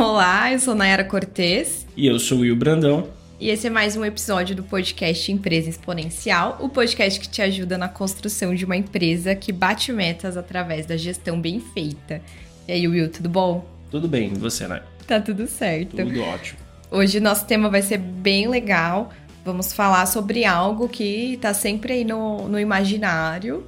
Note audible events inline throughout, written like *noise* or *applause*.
Olá, eu sou Nayara Cortez. E eu sou o Will Brandão. E esse é mais um episódio do podcast Empresa Exponencial, o podcast que te ajuda na construção de uma empresa que bate metas através da gestão bem feita. E aí, Will, tudo bom? Tudo bem, e você, né? Tá tudo certo. Tudo ótimo. Hoje nosso tema vai ser bem legal. Vamos falar sobre algo que tá sempre aí no, no imaginário,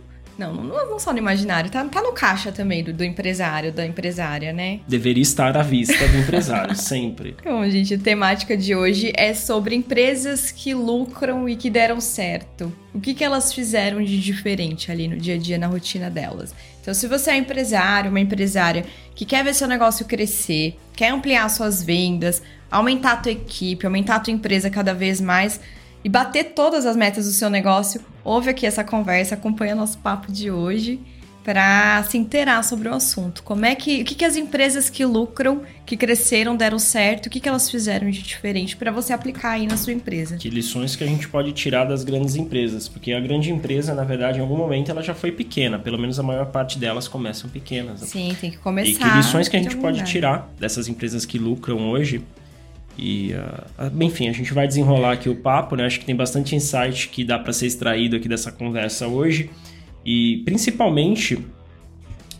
não, não, não só no imaginário, tá, tá no caixa também do, do empresário, da empresária, né? Deveria estar à vista do empresário, *laughs* sempre. Bom, gente, a temática de hoje é sobre empresas que lucram e que deram certo. O que, que elas fizeram de diferente ali no dia a dia, na rotina delas. Então, se você é empresário, uma empresária que quer ver seu negócio crescer, quer ampliar suas vendas, aumentar a tua equipe, aumentar a tua empresa cada vez mais e bater todas as metas do seu negócio, ouve aqui essa conversa, acompanha nosso papo de hoje para se inteirar sobre o assunto. Como é que, o que, que as empresas que lucram, que cresceram, deram certo, o que, que elas fizeram de diferente para você aplicar aí na sua empresa? Que lições que a gente pode tirar das grandes empresas, porque a grande empresa, na verdade, em algum momento ela já foi pequena, pelo menos a maior parte delas começam pequenas. Sim, tem que começar. E que lições que a gente pode lugar. tirar dessas empresas que lucram hoje e, uh, enfim, a gente vai desenrolar aqui o papo, né? Acho que tem bastante insight que dá para ser extraído aqui dessa conversa hoje. E, principalmente,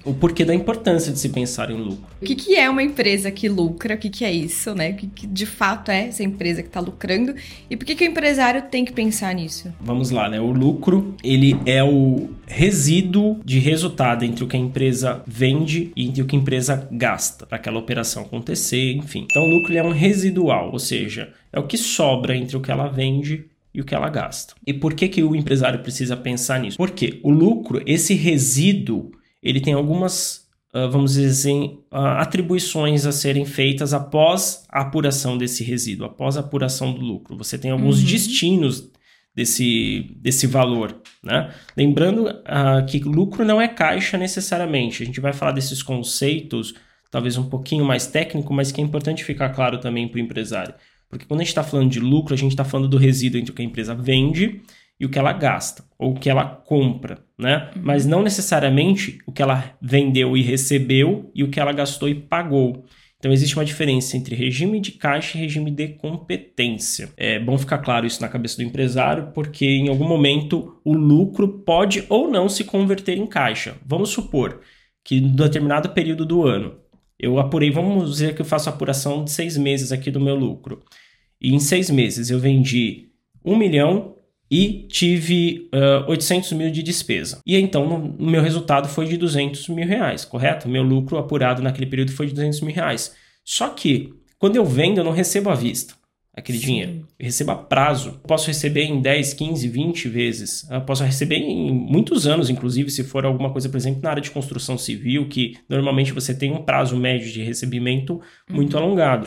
o porquê da importância de se pensar em lucro. O que, que é uma empresa que lucra? O que, que é isso, né? O que, que de fato é essa empresa que está lucrando? E por que, que o empresário tem que pensar nisso? Vamos lá, né? O lucro, ele é o resíduo de resultado entre o que a empresa vende e entre o que a empresa gasta para aquela operação acontecer, enfim. Então, o lucro é um residual, ou seja, é o que sobra entre o que ela vende e o que ela gasta. E por que, que o empresário precisa pensar nisso? Porque o lucro, esse resíduo, ele tem algumas, uh, vamos dizer assim, uh, atribuições a serem feitas após a apuração desse resíduo, após a apuração do lucro. Você tem alguns uhum. destinos desse, desse valor. Né? Lembrando uh, que lucro não é caixa necessariamente. A gente vai falar desses conceitos, talvez um pouquinho mais técnico, mas que é importante ficar claro também para o empresário. Porque quando a gente está falando de lucro, a gente está falando do resíduo entre o que a empresa vende e o que ela gasta, ou o que ela compra, né? Uhum. Mas não necessariamente o que ela vendeu e recebeu e o que ela gastou e pagou. Então existe uma diferença entre regime de caixa e regime de competência. É bom ficar claro isso na cabeça do empresário, porque em algum momento o lucro pode ou não se converter em caixa. Vamos supor que em determinado período do ano eu apurei, vamos dizer que eu faço apuração de seis meses aqui do meu lucro. E em seis meses eu vendi um milhão e tive uh, 800 mil de despesa. E então o meu resultado foi de 200 mil reais, correto? Meu lucro apurado naquele período foi de 200 mil reais. Só que quando eu vendo, eu não recebo à vista aquele Sim. dinheiro. Eu recebo a prazo. posso receber em 10, 15, 20 vezes. Eu posso receber em muitos anos, inclusive, se for alguma coisa, por exemplo, na área de construção civil, que normalmente você tem um prazo médio de recebimento muito uhum. alongado.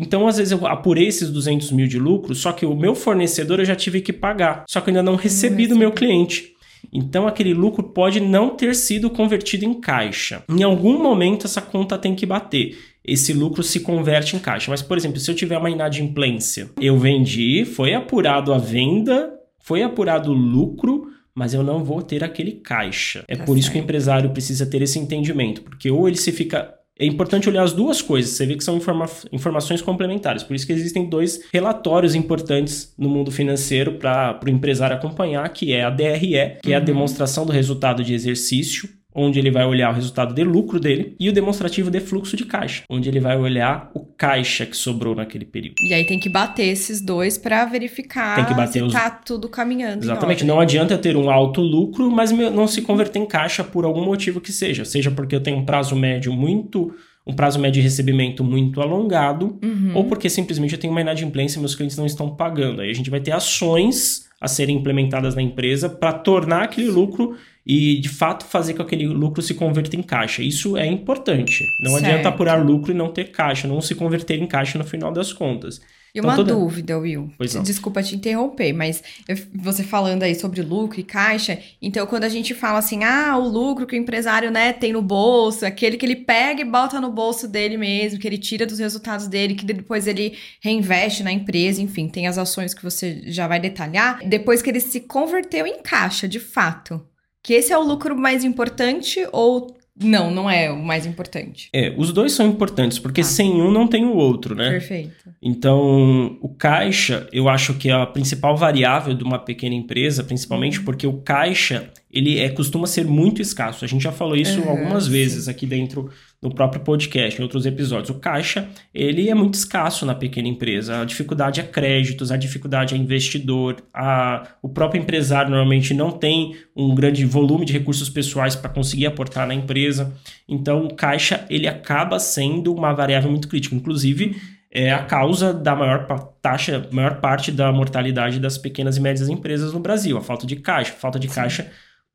Então, às vezes, eu apurei esses 200 mil de lucro, só que o meu fornecedor eu já tive que pagar. Só que eu ainda não recebi do meu cliente. Então, aquele lucro pode não ter sido convertido em caixa. Em algum momento, essa conta tem que bater. Esse lucro se converte em caixa. Mas, por exemplo, se eu tiver uma inadimplência, eu vendi, foi apurado a venda, foi apurado o lucro, mas eu não vou ter aquele caixa. É tá por certo. isso que o empresário precisa ter esse entendimento, porque ou ele se fica é importante olhar as duas coisas. Você vê que são informa informações complementares. Por isso que existem dois relatórios importantes no mundo financeiro para o empresário acompanhar, que é a DRE, que uhum. é a uhum. demonstração do resultado de exercício, onde ele vai olhar o resultado de lucro dele, e o demonstrativo de fluxo de caixa, onde ele vai olhar o caixa que sobrou naquele período. E aí tem que bater esses dois para verificar tem que bater se os... tá tudo caminhando. Exatamente. Não adianta eu ter um alto lucro, mas não se converter em caixa por algum motivo que seja. Seja porque eu tenho um prazo médio muito um prazo médio de recebimento muito alongado, uhum. ou porque simplesmente eu tenho uma inadimplência e meus clientes não estão pagando. Aí a gente vai ter ações a serem implementadas na empresa para tornar aquele lucro e de fato fazer com que aquele lucro se converta em caixa. Isso é importante. Não certo. adianta apurar lucro e não ter caixa, não se converter em caixa no final das contas. E então, uma toda... dúvida, Will. Desculpa te interromper, mas eu, você falando aí sobre lucro e caixa, então quando a gente fala assim, ah, o lucro que o empresário né, tem no bolso, aquele que ele pega e bota no bolso dele mesmo, que ele tira dos resultados dele, que depois ele reinveste na empresa, enfim, tem as ações que você já vai detalhar, depois que ele se converteu em caixa, de fato que esse é o lucro mais importante ou não, não é o mais importante. É, os dois são importantes, porque ah. sem um não tem o outro, né? Perfeito. Então, o caixa, eu acho que é a principal variável de uma pequena empresa, principalmente uhum. porque o caixa, ele é, costuma ser muito escasso. A gente já falou isso uhum, algumas sim. vezes aqui dentro no próprio podcast, em outros episódios. O caixa, ele é muito escasso na pequena empresa. A dificuldade é créditos, a dificuldade é investidor, a, o próprio empresário normalmente não tem um grande volume de recursos pessoais para conseguir aportar na empresa. Então, o caixa, ele acaba sendo uma variável muito crítica. Inclusive, é a causa da maior taxa, maior parte da mortalidade das pequenas e médias empresas no Brasil, a falta de caixa. Falta de Sim.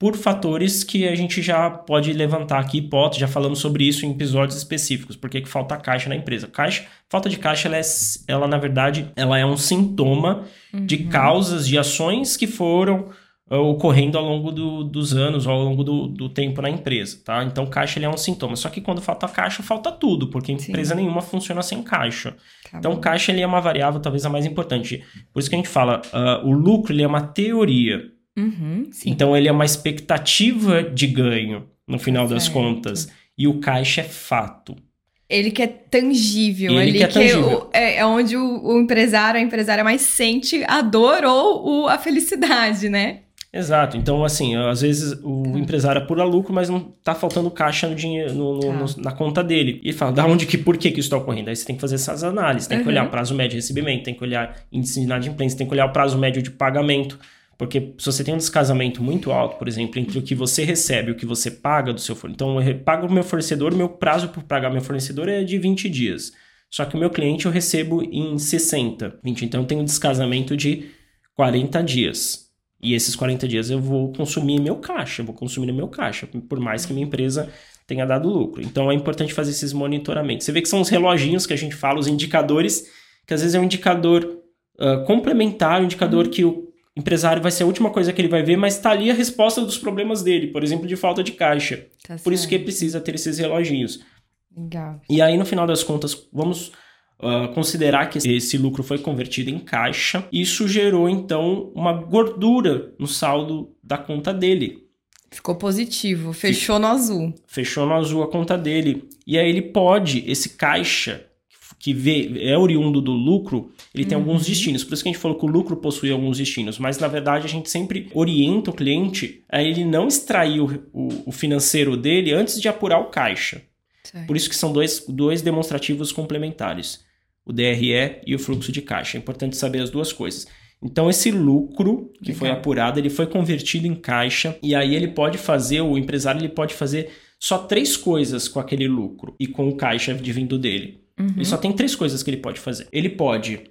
Por fatores que a gente já pode levantar aqui hipóteses, já falamos sobre isso em episódios específicos, porque que falta caixa na empresa. Caixa, falta de caixa, ela, é, ela na verdade, ela é um sintoma uhum. de causas, de ações que foram uh, ocorrendo ao longo do, dos anos, ao longo do, do, tempo na empresa, tá? Então, caixa ele é um sintoma. Só que quando falta caixa, falta tudo, porque empresa Sim. nenhuma funciona sem caixa. Tá então, bom. caixa ele é uma variável talvez a mais importante. Por isso que a gente fala, uh, o lucro ele é uma teoria, Uhum, então ele é uma expectativa de ganho no final certo. das contas. E o caixa é fato. Ele que é tangível, ele, que é, tangível. Que é, é, onde o, o, empresário, a empresária mais sente a dor ou o, a felicidade, né? Exato. Então, assim, às vezes o tá. empresário apura lucro, mas não tá faltando caixa no dinheiro, no, no, tá. no, na conta dele. E fala, da onde que, por que que isso está ocorrendo? Aí você tem que fazer essas análises, tem uhum. que olhar o prazo médio de recebimento, tem que olhar índice de inadimplência, tem que olhar o prazo médio de pagamento. Porque se você tem um descasamento muito alto, por exemplo, entre o que você recebe e o que você paga do seu fornecedor. Então, eu pago o meu fornecedor, meu prazo para pagar meu fornecedor é de 20 dias. Só que o meu cliente eu recebo em 60, 20. Então, eu tenho um descasamento de 40 dias. E esses 40 dias eu vou consumir meu caixa, eu vou consumir meu caixa, por mais que minha empresa tenha dado lucro. Então, é importante fazer esses monitoramentos. Você vê que são os reloginhos que a gente fala, os indicadores, que às vezes é um indicador uh, complementar, um indicador que o empresário vai ser a última coisa que ele vai ver, mas está ali a resposta dos problemas dele, por exemplo, de falta de caixa. Tá por isso que precisa ter esses reloginhos. Legal. E aí, no final das contas, vamos uh, considerar que esse lucro foi convertido em caixa. Isso gerou, então, uma gordura no saldo da conta dele. Ficou positivo, fechou no azul. Fechou no azul a conta dele. E aí ele pode, esse caixa, que vê, é oriundo do lucro, ele tem uhum. alguns destinos. Por isso que a gente falou que o lucro possui alguns destinos. Mas, na verdade, a gente sempre orienta o cliente a ele não extrair o, o, o financeiro dele antes de apurar o caixa. Certo. Por isso que são dois, dois demonstrativos complementares. O DRE e o fluxo de caixa. É importante saber as duas coisas. Então, esse lucro que foi apurado, ele foi convertido em caixa. E aí ele pode fazer, o empresário ele pode fazer só três coisas com aquele lucro e com o caixa de vindo dele. Uhum. Ele só tem três coisas que ele pode fazer. Ele pode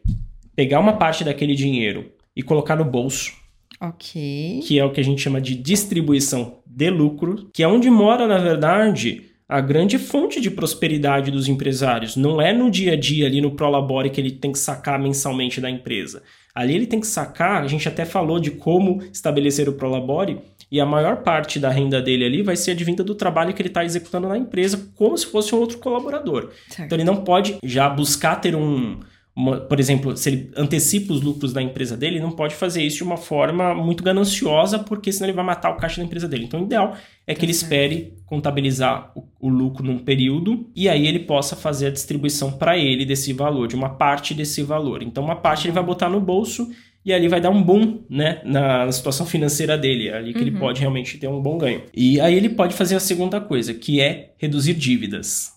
pegar uma parte daquele dinheiro e colocar no bolso. Ok. Que é o que a gente chama de distribuição de lucro, que é onde mora, na verdade, a grande fonte de prosperidade dos empresários. Não é no dia a dia ali no Prolabore que ele tem que sacar mensalmente da empresa. Ali ele tem que sacar, a gente até falou de como estabelecer o Prolabore, e a maior parte da renda dele ali vai ser advinda do trabalho que ele está executando na empresa, como se fosse um outro colaborador. Certo. Então ele não pode já buscar ter um. Uma, por exemplo, se ele antecipa os lucros da empresa dele, ele não pode fazer isso de uma forma muito gananciosa, porque senão ele vai matar o caixa da empresa dele. Então, o ideal é que tá ele espere contabilizar o, o, lucro num período e aí ele possa fazer a distribuição para ele desse valor, de uma parte desse valor. Então, uma parte ele vai botar no bolso e ali vai dar um boom, né, na, situação financeira dele, ali que uhum. ele pode realmente ter um bom ganho. E aí ele pode fazer a segunda coisa, que é reduzir dívidas.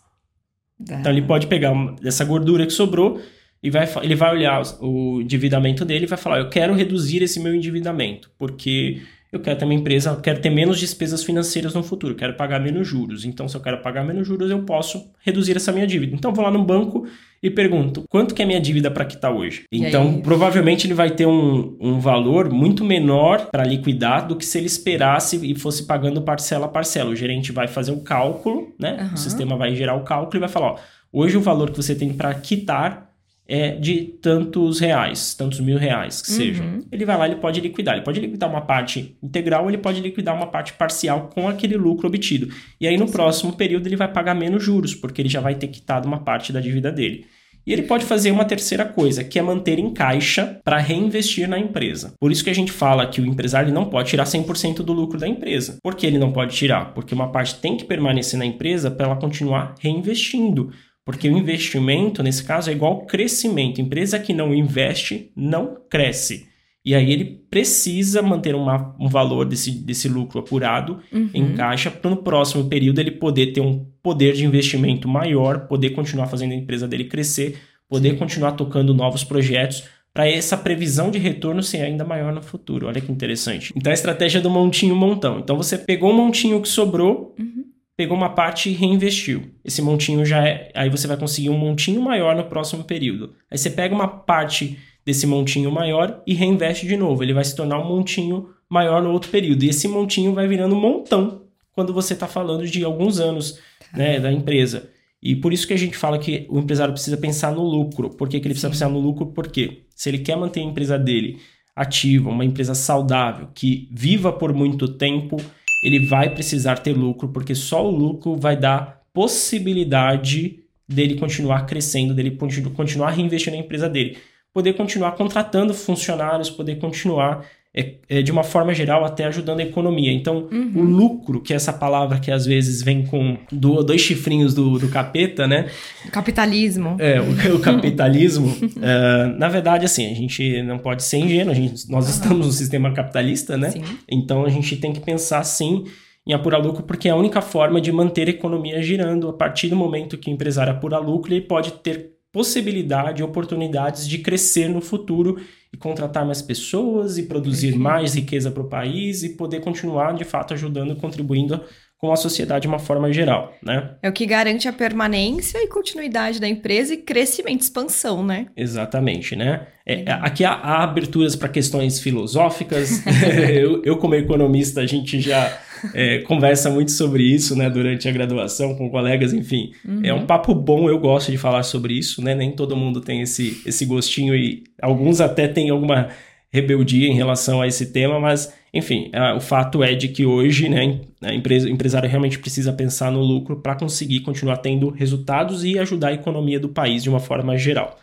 Então ele pode pegar essa gordura que sobrou e vai, ele vai olhar o endividamento dele e vai falar: Eu quero reduzir esse meu endividamento, porque eu quero ter uma empresa, quero ter menos despesas financeiras no futuro, quero pagar menos juros. Então, se eu quero pagar menos juros, eu posso reduzir essa minha dívida. Então, eu vou lá no banco e pergunto: quanto que é minha dívida para quitar hoje? E então, aí? provavelmente ele vai ter um, um valor muito menor para liquidar do que se ele esperasse e fosse pagando parcela a parcela. O gerente vai fazer o cálculo, né? Uhum. O sistema vai gerar o cálculo e vai falar: ó, hoje o valor que você tem para quitar é de tantos reais, tantos mil reais que uhum. sejam. Ele vai lá, ele pode liquidar. Ele pode liquidar uma parte integral, ele pode liquidar uma parte parcial com aquele lucro obtido. E aí no Sim. próximo período ele vai pagar menos juros, porque ele já vai ter quitado uma parte da dívida dele. E ele pode fazer uma terceira coisa, que é manter em caixa para reinvestir na empresa. Por isso que a gente fala que o empresário não pode tirar 100% do lucro da empresa. Por que ele não pode tirar? Porque uma parte tem que permanecer na empresa para ela continuar reinvestindo. Porque o investimento, nesse caso, é igual crescimento. Empresa que não investe não cresce. E aí ele precisa manter uma, um valor desse, desse lucro apurado uhum. em caixa para no próximo período ele poder ter um poder de investimento maior, poder continuar fazendo a empresa dele crescer, poder Sim. continuar tocando novos projetos para essa previsão de retorno ser ainda maior no futuro. Olha que interessante. Então a estratégia do montinho montão. Então você pegou um montinho que sobrou, uhum. Pegou uma parte e reinvestiu. Esse montinho já é, aí você vai conseguir um montinho maior no próximo período. Aí você pega uma parte desse montinho maior e reinveste de novo. Ele vai se tornar um montinho maior no outro período. E esse montinho vai virando montão quando você está falando de alguns anos tá. né, da empresa. E por isso que a gente fala que o empresário precisa pensar no lucro. Por que, que ele precisa Sim. pensar no lucro? Porque se ele quer manter a empresa dele ativa, uma empresa saudável, que viva por muito tempo, ele vai precisar ter lucro, porque só o lucro vai dar possibilidade dele continuar crescendo, dele continuar reinvestindo na empresa dele. Poder continuar contratando funcionários, poder continuar é, é, de uma forma geral até ajudando a economia. Então, uhum. o lucro, que é essa palavra que às vezes vem com do, dois chifrinhos do, do capeta, né? Capitalismo. É, o, *laughs* o capitalismo. uh, na verdade, assim, a gente não pode ser ingênuo, gente, nós estamos no sistema capitalista, né? Sim. Então, a gente tem que pensar, sim, em apurar lucro, porque é a única forma de manter a economia girando. A partir do momento que o empresário apura lucro, ele pode ter possibilidade, oportunidades de crescer no futuro e contratar mais pessoas e produzir mais riqueza para o país e poder continuar de fato ajudando e contribuindo com a sociedade de uma forma geral, né? É o que garante a permanência e continuidade da empresa e crescimento expansão, né? Exatamente, né? É, aqui há, há aberturas para questões filosóficas. *laughs* *laughs* eu, eu, como economista, a gente já é, conversa muito sobre isso, né, durante a graduação com colegas, enfim. Uhum. É um papo bom, eu gosto de falar sobre isso, né? Nem todo mundo tem esse, esse gostinho e alguns até têm alguma rebeldia em relação a esse tema, mas enfim, o fato é de que hoje né, a empresa, o empresário realmente precisa pensar no lucro para conseguir continuar tendo resultados e ajudar a economia do país de uma forma geral.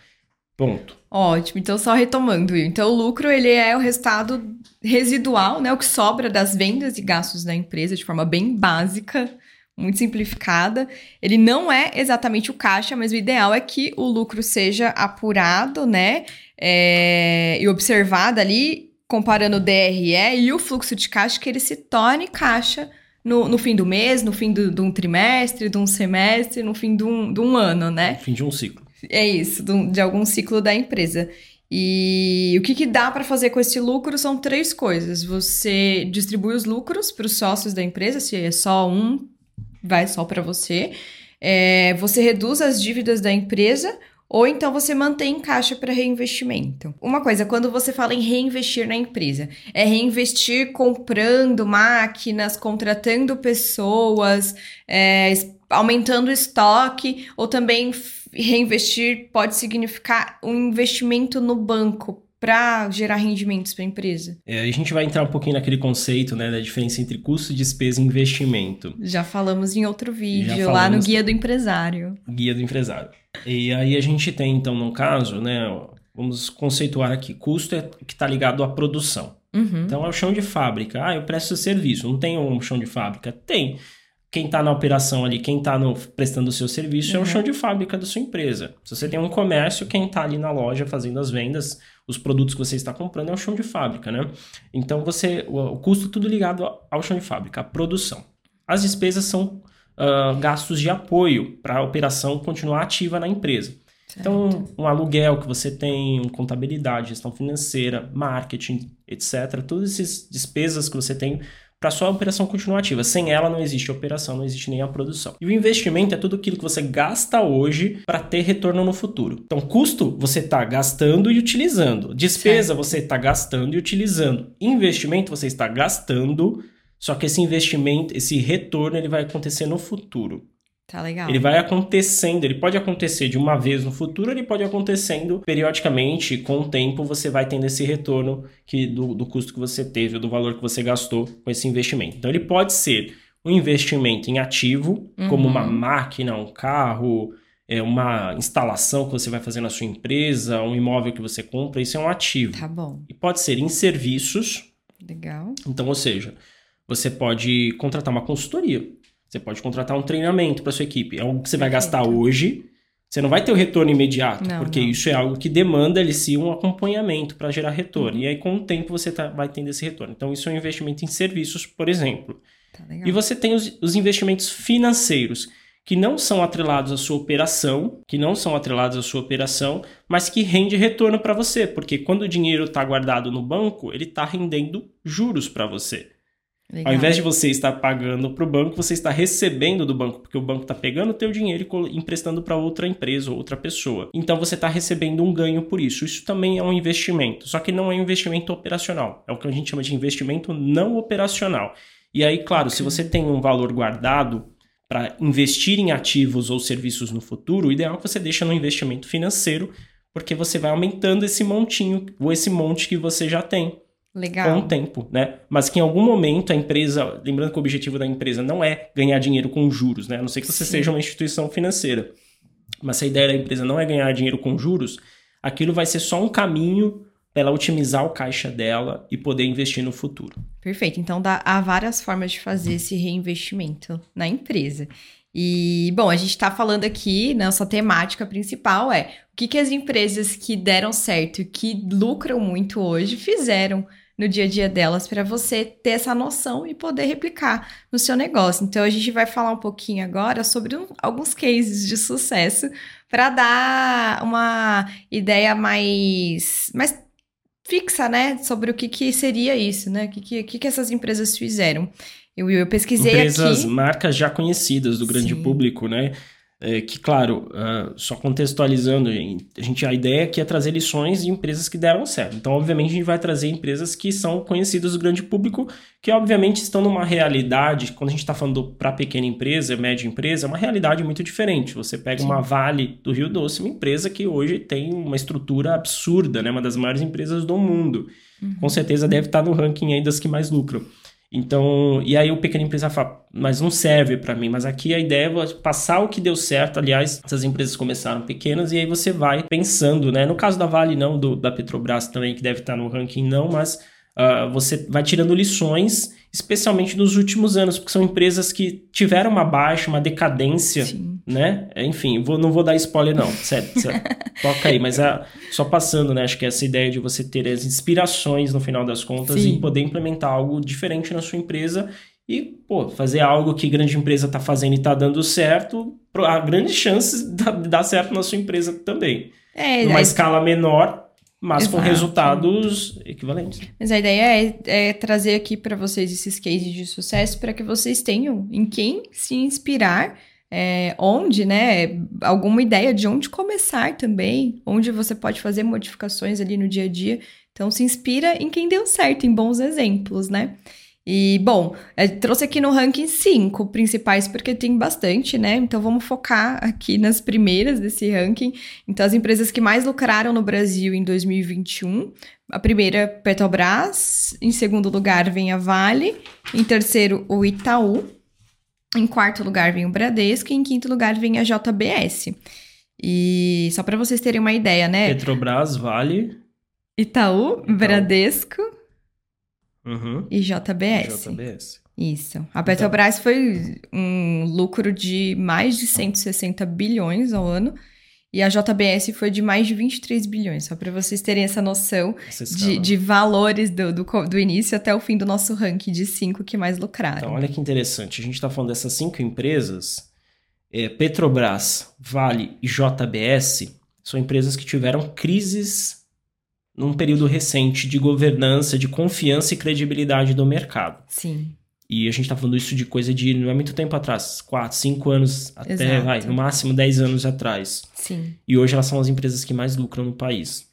Ponto. Ótimo. Então, só retomando, então o lucro ele é o resultado residual, né, o que sobra das vendas e gastos da empresa de forma bem básica, muito simplificada. Ele não é exatamente o caixa, mas o ideal é que o lucro seja apurado, né, é, e observado ali comparando o DRE e o fluxo de caixa, que ele se torne caixa no, no fim do mês, no fim do, de um trimestre, de um semestre, no fim de um, de um ano, né? No fim de um ciclo. É isso, de, de algum ciclo da empresa. E o que, que dá para fazer com esse lucro são três coisas. Você distribui os lucros para os sócios da empresa, se é só um, vai só para você. É, você reduz as dívidas da empresa ou então você mantém em caixa para reinvestimento. Uma coisa, quando você fala em reinvestir na empresa, é reinvestir comprando máquinas, contratando pessoas, é, aumentando o estoque, ou também reinvestir pode significar um investimento no banco para gerar rendimentos para a empresa? É, a gente vai entrar um pouquinho naquele conceito né, da diferença entre custo, despesa e investimento. Já falamos em outro vídeo, lá no Guia do Empresário. Guia do Empresário. E aí a gente tem, então, no caso, né, vamos conceituar aqui, custo é que está ligado à produção. Uhum. Então é o chão de fábrica. Ah, eu presto serviço, não tem um chão de fábrica? Tem. Quem está na operação ali, quem está prestando o seu serviço uhum. é o uhum. chão de fábrica da sua empresa. Se você tem um comércio, quem está ali na loja fazendo as vendas, os produtos que você está comprando é o chão de fábrica, né? Então você, o, custo tudo ligado ao chão de fábrica, a produção. As despesas são uh, gastos de apoio para a operação continuar ativa na empresa. Então, certo. Então, um aluguel que você tem, contabilidade, gestão financeira, marketing, etc. Todas essas despesas que você tem para sua operação continuar ativa. Sem ela não existe operação, não existe nem a produção. E o investimento é tudo aquilo que você gasta hoje para ter retorno no futuro. Então, custo você está gastando e utilizando. Despesa certo. você está gastando e utilizando. Investimento você está gastando só que esse investimento, esse retorno, ele vai acontecer no futuro. Tá legal. Ele vai acontecendo, ele pode acontecer de uma vez no futuro, ele pode acontecendo periodicamente, com o tempo você vai tendo esse retorno que do, do custo que você teve, do valor que você gastou com esse investimento. Então ele pode ser um investimento em ativo, uhum. como uma máquina, um carro, é uma instalação que você vai fazer na sua empresa, um imóvel que você compra, isso é um ativo. Tá bom. E pode ser em serviços. Legal. Então, ou seja, você pode contratar uma consultoria. Você pode contratar um treinamento para sua equipe. É algo que você vai Perfeito. gastar hoje. Você não vai ter o retorno imediato, Não, porque não. isso é algo que demanda ele sim um acompanhamento para gerar retorno. Uhum. E aí, com o tempo, você tá- vai tendo esse retorno. Então, isso é um investimento em serviços, por exemplo. Tá. E você tem os, os investimentos financeiros, que não são atrelados à sua operação, que não são atrelados à sua operação, mas que rende retorno para você, porque quando o dinheiro está guardado no banco, ele está rendendo juros para você. Legal. Ao invés de você estar pagando para o banco, você está recebendo do banco, porque o banco está pegando o teu dinheiro e emprestando para outra empresa ou outra pessoa. Então você está recebendo um ganho por isso. Isso também é um investimento, só que não é um investimento operacional. É o que a gente chama de investimento não operacional. E aí, claro, se você tem um valor guardado para investir em ativos ou serviços no futuro, o ideal é que você deixa no investimento financeiro, porque você vai aumentando esse montinho ou esse monte que você já tem com Legal. o tempo, né? Mas que em algum momento a empresa, lembrando que o objetivo da empresa não é ganhar dinheiro com juros, né? A não ser que você Sim. seja uma instituição financeira. Mas se a ideia da empresa não é ganhar dinheiro com juros, aquilo vai ser só um caminho para ela otimizar o caixa dela e poder investir no futuro. Perfeito. Então dá, há várias formas de fazer esse reinvestimento na empresa. E, bom, a gente está falando aqui, nossa temática principal é o que, que as empresas que deram certo e que lucram muito hoje fizeram no dia a dia delas para você ter essa noção e poder replicar no seu negócio. Então a gente vai falar um pouquinho agora sobre um- alguns cases de sucesso para dar uma ideia mais, mais fixa, né, sobre o que, que seria isso, né? O que, que, que, que essas empresas fizeram. Eu, eu pesquisei Empresas, aqui. marcas já conhecidas do grande Sim. público, né? É, que, claro, ah, só contextualizando, a, gente, a ideia aqui é trazer lições de empresas que deram certo. Então, obviamente, a gente vai trazer empresas que são conhecidas do grande público, que, obviamente, estão numa realidade, quando a gente está falando para pequena empresa, média empresa, é uma realidade muito diferente. Você pega Sim. uma Vale do Rio Doce, uma empresa que hoje tem uma estrutura absurda, né? Uma das maiores empresas do mundo. Uhum. Com certeza deve estar no ranking aí das que mais lucram. Então, e aí o pequeno empresário fala, mas não serve para mim. Mas aqui a ideia é passar o que deu certo. Aliás, essas empresas começaram pequenas e aí você vai pensando, né? No caso da Vale, não, do, da Petrobras também, que deve estar no ranking, não, mas ah, você vai tirando lições, especialmente nos últimos anos, porque são empresas que tiveram uma baixa, uma decadência Sim. né? Enfim, vou, não vou dar spoiler, não. Sério, sério. *laughs* Toca aí, mas a, só passando, né? Acho que essa ideia de você ter as inspirações no final das contas Sim. e poder implementar algo diferente na sua empresa e, pô, fazer algo que grande empresa tá fazendo e tá dando certo, há grandes chances *laughs* de dar- certo na sua empresa também. É, Numa a- escala menor, mas com Exato. resultados equivalentes. mas a ideia é, é trazer aqui para vocês esses cases de sucesso para que vocês tenham em quem se inspirar. é, onde, né? Alguma ideia de onde começar também, onde você pode fazer modificações ali no dia a dia. Então, se inspira em quem deu certo, em bons exemplos, né? E, bom, é, trouxe aqui no ranking cinco principais, porque tem bastante, né? Então, vamos focar aqui nas primeiras desse ranking. Então, as empresas que mais lucraram no Brasil em 2021. A primeira, Petrobras. Em segundo lugar, vem a Vale. Em terceiro, o Itaú. Em quarto lugar, vem o Bradesco. E em quinto lugar, vem a JBS. E só para vocês terem uma ideia, né? Petrobras, Vale. Itaú, Bradesco Uhum. e JBS. JBS. Isso. A Petrobras foi um lucro de mais de 160 bilhões ao ano. E a JBS foi de mais de 23 bilhões, só para vocês terem essa noção Essa de, de valores do, do, do início até o fim do nosso ranking de cinco que mais lucraram. Então, olha que interessante. A gente está falando dessas cinco empresas. é, Petrobras, Vale e JBS são empresas que tiveram crises num período recente de governança, de confiança e credibilidade do mercado. Sim, E a gente está falando isso de coisa de não é muito tempo atrás, 4, 5 anos até, Exato. vai, no máximo 10 anos atrás. sim. E hoje elas são as empresas que mais lucram no país.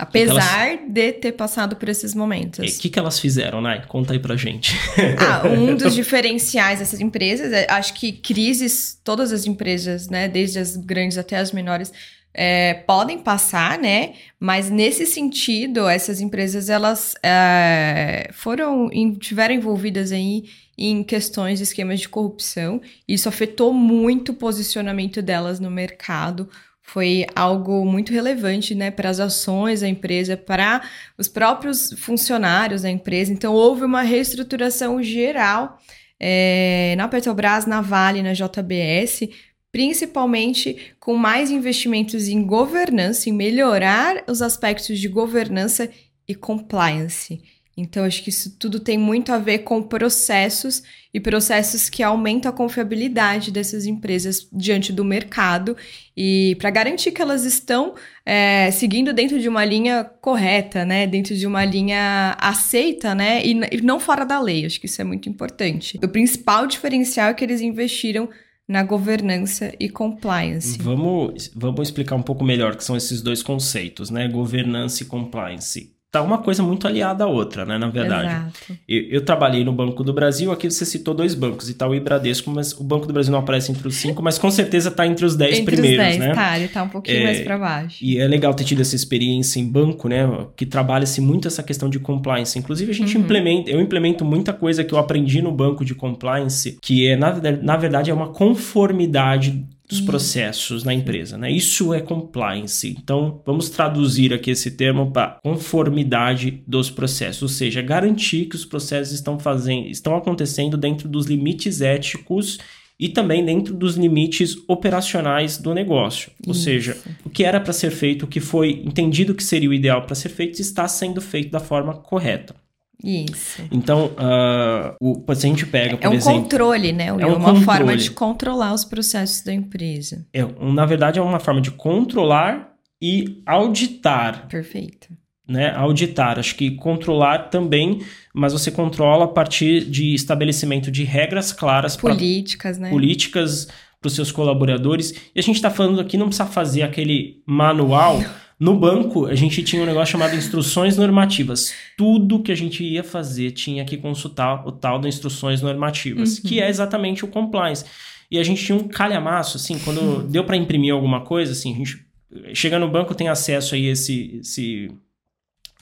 Apesar de ter passado por esses momentos. O que, que elas fizeram, Nai? Conta aí pra gente. Ah, *laughs* um dos diferenciais dessas empresas, é, acho que crises, todas as empresas, né, desde as grandes até as menores, é, podem passar, né? Mas nesse sentido, essas empresas elas é, foram, tiveram envolvidas aí em questões de esquemas de corrupção. Isso afetou muito o posicionamento delas no mercado. Foi algo muito relevante né, para as ações da empresa, para os próprios funcionários da empresa. Então, houve uma reestruturação geral é, na Petrobras, na Vale, na JBS, principalmente com mais investimentos em governança, em melhorar os aspectos de governança e compliance. Então, acho que isso tudo tem muito a ver com processos e processos que aumentam a confiabilidade dessas empresas diante do mercado e para garantir que elas estão é, seguindo dentro de uma linha correta, né? Dentro de uma linha aceita, né? E, e não fora da lei. Acho que isso é muito importante. O principal diferencial é que eles investiram na governança e compliance. Vamos, vamos explicar um pouco melhor que são esses dois conceitos, né? Governança e compliance tá uma coisa muito aliada à outra, né, na verdade. Eu, eu, trabalhei no Banco do Brasil, aqui você citou dois bancos, Itaú e Bradesco, mas o Banco do Brasil não aparece entre os cinco, mas com certeza tá entre os dez entre primeiros, os dez, né? Tá, ele tá um pouquinho é, mais para baixo. E é legal ter tido essa experiência em banco, né, que trabalha-se muito essa questão de compliance. Inclusive a gente uhum. implementa, eu implemento muita coisa que eu aprendi no banco de compliance, que é na, na verdade é uma conformidade dos uhum. processos na empresa, né? Isso é compliance. Então, vamos traduzir aqui esse termo para conformidade dos processos, ou seja, garantir que os processos estão fazendo, estão acontecendo dentro dos limites éticos e também dentro dos limites operacionais do negócio. Ou Isso. seja, o que era para ser feito, o que foi entendido que seria o ideal para ser feito, está sendo feito da forma correta. Isso. Então, uh, o, gente pega, por É um exemplo, controle, né? É, um uma controle. forma de controlar os processos da empresa. É, na verdade, é uma forma de controlar e auditar. Perfeito. Né? Auditar. Acho que controlar também, mas você controla a partir de estabelecimento de regras claras. Políticas, pra, né? Políticas para os seus colaboradores. E a gente está falando aqui, não precisa fazer aquele manual. *laughs* No banco, a gente tinha um negócio chamado instruções normativas. Tudo que a gente ia fazer tinha que consultar o tal das instruções normativas, uhum. que é exatamente o compliance. E a gente tinha um calhamaço, assim, quando uhum. deu para imprimir alguma coisa, assim, a gente chega no banco, tem acesso aí a esse, esse,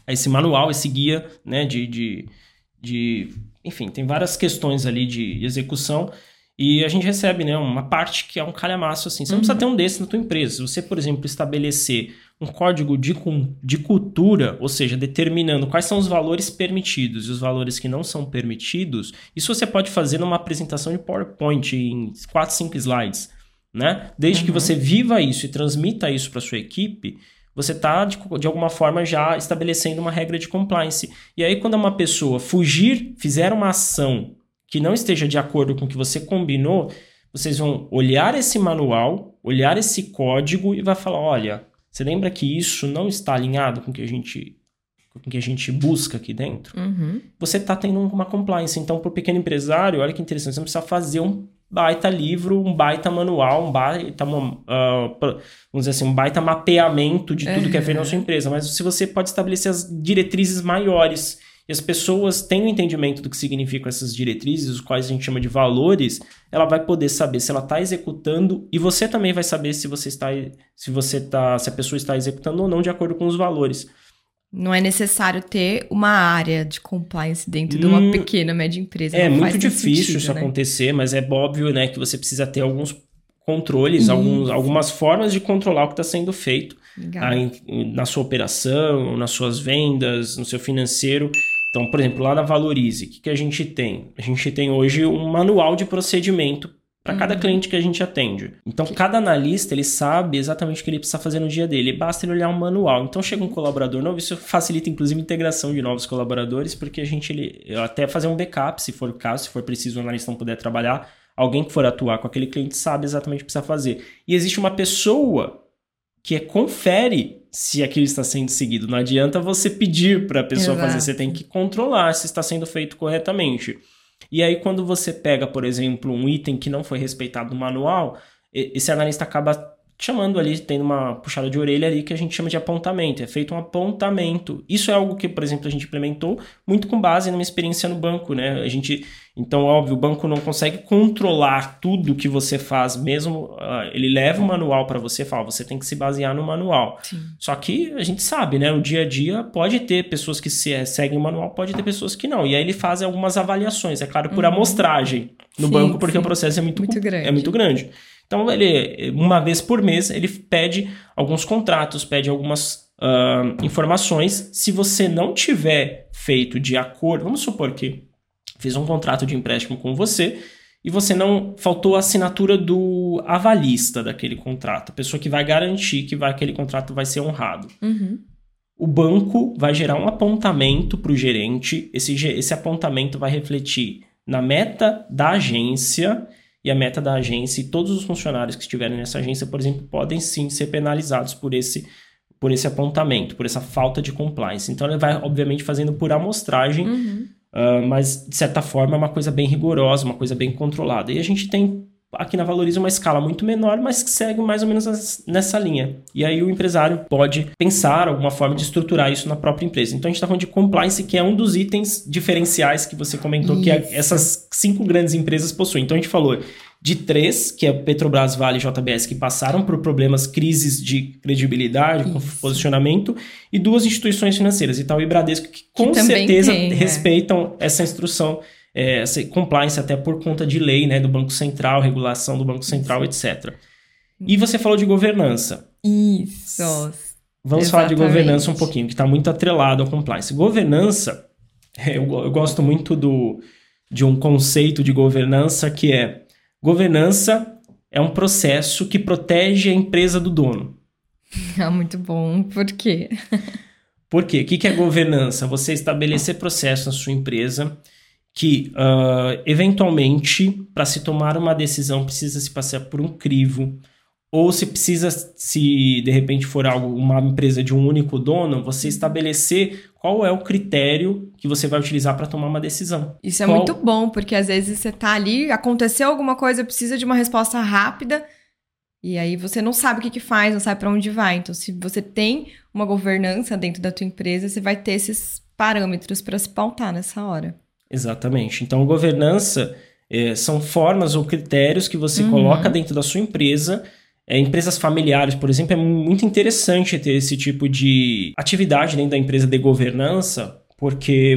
a esse manual, esse guia, né, de, de, de enfim, tem várias questões ali de execução e a gente recebe, né, uma parte que é um calhamaço assim. Você uhum. não precisa uhum. ter um desse na tua empresa. Se você, por exemplo, estabelecer um código de, de cultura, ou seja, determinando quais são os valores permitidos e os valores que não são permitidos, isso você pode fazer numa apresentação de PowerPoint em 4, 5 slides, né? Desde uhum. que você viva isso e transmita isso para sua equipe, você está, de, de, alguma forma, já estabelecendo uma regra de compliance. E aí, quando uma pessoa fugir, fizer uma ação que não esteja de acordo com o que você combinou, vocês vão olhar esse manual, olhar esse código e vai falar, olha, você lembra que isso não está alinhado com o que a gente com o que a gente busca aqui dentro? Uhum. Você está tendo uma compliance. Então, para o pequeno empresário, olha que interessante, você não precisa fazer um baita livro, um baita manual, um baita, uh, vamos dizer assim, um baita mapeamento de tudo uhum. que é feito na sua empresa. Mas se você pode estabelecer as diretrizes maiores e as pessoas têm o um entendimento do que significam essas diretrizes, os quais a gente chama de valores, ela vai poder saber se ela está executando e você também vai saber se você está se você tá se a pessoa está executando ou não de acordo com os valores. Não é necessário ter uma área de compliance dentro hum, de uma hum, pequena, média empresa. É muito difícil sentido, isso né? acontecer, mas é óbvio né, que você precisa ter alguns controles, alguns, algumas formas de controlar o que está sendo feito na sua operação, nas suas vendas, no seu financeiro. Então, por exemplo, lá na Valorize, o que, que a gente tem? A gente tem hoje um manual de procedimento para cada uhum. cliente que a gente atende. Então, cada analista ele sabe exatamente o que ele precisa fazer no dia dele. Basta ele olhar um manual. Então, chega um colaborador novo, isso facilita inclusive a integração de novos colaboradores, porque a gente ele, até fazer um backup, se for o caso, se for preciso o analista não puder trabalhar, alguém que for atuar com aquele cliente sabe exatamente o que precisa fazer. E existe uma pessoa que é, confere se aquilo está sendo seguido. Não adianta você pedir para a pessoa Exato. fazer, você tem que controlar se está sendo feito corretamente. E aí, quando você pega, por exemplo, um item que não foi respeitado no manual, esse analista acaba chamando ali, tendo uma puxada de orelha ali que a gente chama de apontamento. É feito um apontamento. Isso é algo que, por exemplo, a gente implementou muito com base numa experiência no banco, né? A gente, então, óbvio, o banco não consegue controlar tudo que você faz, mesmo uh, ele leva o manual para você, fala, você tem que se basear no manual. Sim. Só que a gente sabe, né? No dia a dia pode ter pessoas que se, seguem o manual, pode ter pessoas que não. E aí ele faz algumas avaliações, é claro, por uhum. amostragem no sim, banco, porque sim. o processo é muito, muito grande. É muito grande. Então, ele, uma vez por mês, ele pede alguns contratos, pede algumas uh, informações. Se você não tiver feito de acordo, vamos supor que fez um contrato de empréstimo com você e você não faltou a assinatura do avalista daquele contrato, a pessoa que vai garantir que vai, aquele contrato vai ser honrado. Uhum. O banco vai gerar um apontamento para o gerente. Esse, esse apontamento vai refletir na meta da agência e a meta da agência e todos os funcionários que estiverem nessa agência, por exemplo, podem sim ser penalizados por esse por esse apontamento, por essa falta de compliance. Então ele vai, obviamente, fazendo por amostragem, uhum. Uh, mas de certa forma é uma coisa bem rigorosa, uma coisa bem controlada. E a gente tem aqui na Valoriza uma escala muito menor, mas que segue mais ou menos nessa linha. E aí o empresário pode pensar alguma forma de estruturar isso na própria empresa. Então a gente está falando de compliance, que é um dos itens diferenciais que você comentou isso. que essas cinco grandes empresas possuem. Então a gente falou de três, que é Petrobras, Vale e JBS, que passaram por problemas, crises de credibilidade, Isso. posicionamento, e duas instituições financeiras, Itaú e Bradesco, que com que certeza tem, é. respeitam é. essa instrução é, compliance até por conta de lei, né, do Banco Central, regulação do Banco Central, etc. E você falou de governança. Isso. Vamos Exatamente. falar de governança um pouquinho, que está muito atrelado ao compliance. Governança, *laughs* eu, eu gosto muito do, de um conceito de governança que é governança é um processo que protege a empresa do dono. *laughs* Ah, muito bom. Por quê? Por quê? O que é governança? Você estabelecer processos na sua empresa que, uh, eventualmente, para se tomar uma decisão, precisa se passar por um crivo, ou se precisa, se de repente for algo, uma empresa de um único dono, você estabelecer qual é o critério que você vai utilizar para tomar uma decisão. Isso é qual... muito bom, porque às vezes você está ali, aconteceu alguma coisa, precisa de uma resposta rápida, e aí você não sabe o que, que faz, não sabe para onde vai. Então, se você tem uma governança dentro da tua empresa, você vai ter esses parâmetros para se pautar nessa hora. Exatamente. Então, governança é, são formas ou critérios que você uhum. coloca dentro da sua empresa. É, empresas familiares, por exemplo, é muito interessante ter esse tipo de atividade dentro da empresa de governança, porque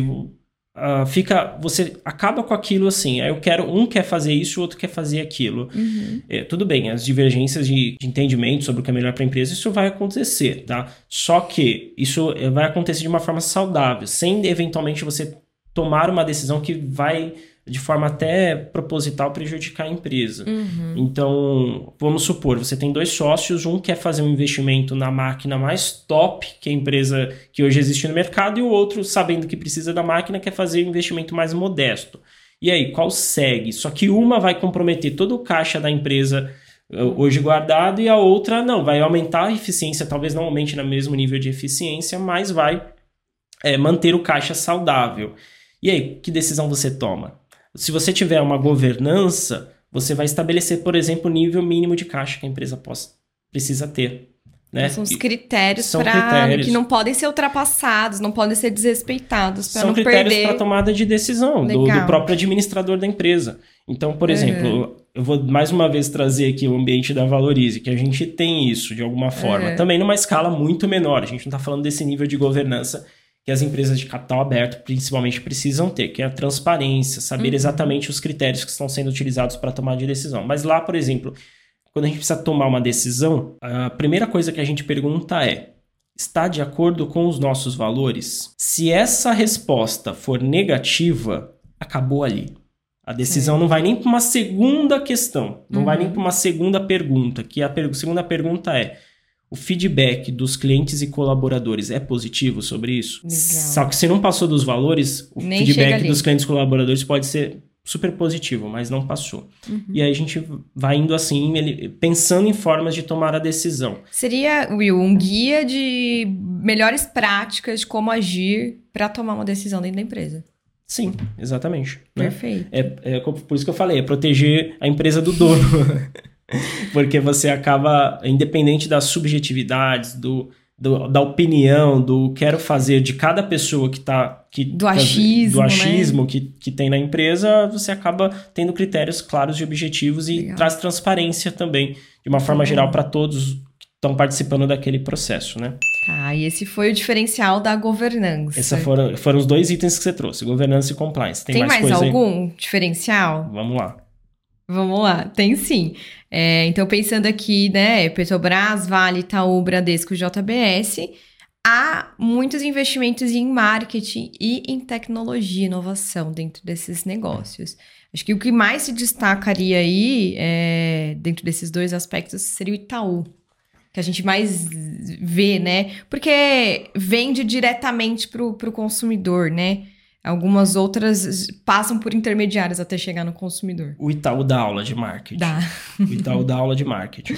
uh, fica, você acaba com aquilo assim. Aí eu quero um quer fazer isso, o outro quer fazer aquilo. Uhum. É, tudo bem, as divergências de, de, entendimento sobre o que é melhor para a empresa, isso vai acontecer, tá? Só que isso é, vai acontecer de uma forma saudável, sem eventualmente você tomar uma decisão que vai de forma até proposital prejudicar a empresa. Uhum. Então, vamos supor, você tem dois sócios, um quer fazer um investimento na máquina mais top que a empresa que hoje existe no mercado e o outro, sabendo que precisa da máquina, quer fazer um investimento mais modesto. E aí, qual segue? Só que uma vai comprometer todo o caixa da empresa eh, hoje guardado e a outra não, vai aumentar a eficiência, talvez não aumente no mesmo nível de eficiência, mas vai é, manter o caixa saudável. E aí, que decisão você toma? Se você tiver uma governança, você vai estabelecer, por exemplo, o nível mínimo de caixa que a empresa possa, precisa ter. Né? São os critérios, para que não podem ser ultrapassados, não podem ser desrespeitados para não perder. São critérios para tomada de decisão do, do, próprio administrador da empresa. Então, por uhum. exemplo, eu vou mais uma vez trazer aqui o ambiente da Valorize, que a gente tem isso de alguma forma, uhum. também numa escala muito menor. A gente não está falando desse nível de governança que as empresas de capital aberto principalmente precisam ter, que é a transparência, saber uhum. exatamente os critérios que estão sendo utilizados para tomar de decisão. Mas lá, por exemplo, quando a gente precisa tomar uma decisão, a primeira coisa que a gente pergunta é: está de acordo com os nossos valores? Se essa resposta for negativa, acabou ali. A decisão não vai nem para uma segunda questão, não uhum. vai nem uhum. para uma segunda pergunta, que a per segunda pergunta é: o feedback dos clientes e colaboradores é positivo sobre isso. Legal. Só que se não passou dos valores, o Nem feedback dos clientes e colaboradores pode ser super positivo, mas não passou. Uhum. E aí a gente vai indo assim, pensando em formas de tomar a decisão. Seria, Will, um guia de melhores práticas de como agir para tomar uma decisão dentro da empresa. Sim, exatamente. Né? Perfeito. Né? É, é, por isso que eu falei, é proteger a empresa do dono. *laughs* *laughs* Porque você acaba, independente das subjetividades, do, do, da opinião, do quero fazer de cada pessoa que está. Que, do achismo. Do achismo né? que, que tem na empresa, você acaba tendo critérios claros de objetivos e Legal. traz transparência também, de uma forma Uhum. geral, para todos que estão participando daquele processo, né? Tá, e esse foi o diferencial da governança. Esses foram, foram os dois itens que você trouxe, governança e compliance. Tem, Tem, mais, coisa aí? algum diferencial? Vamos lá. Vamos lá, tem sim. É, então, pensando aqui, né, Petrobras, Vale, Itaú, Bradesco, JBS, há muitos investimentos em marketing e em tecnologia inovação dentro desses negócios. Acho que o que mais se destacaria aí, é, dentro desses dois aspectos, seria o Itaú. Que a gente mais vê, né? Porque vende diretamente para o consumidor, né? Algumas outras passam por intermediários até chegar no consumidor. O Itaú dá aula de marketing. Dá. O Itaú dá aula de marketing.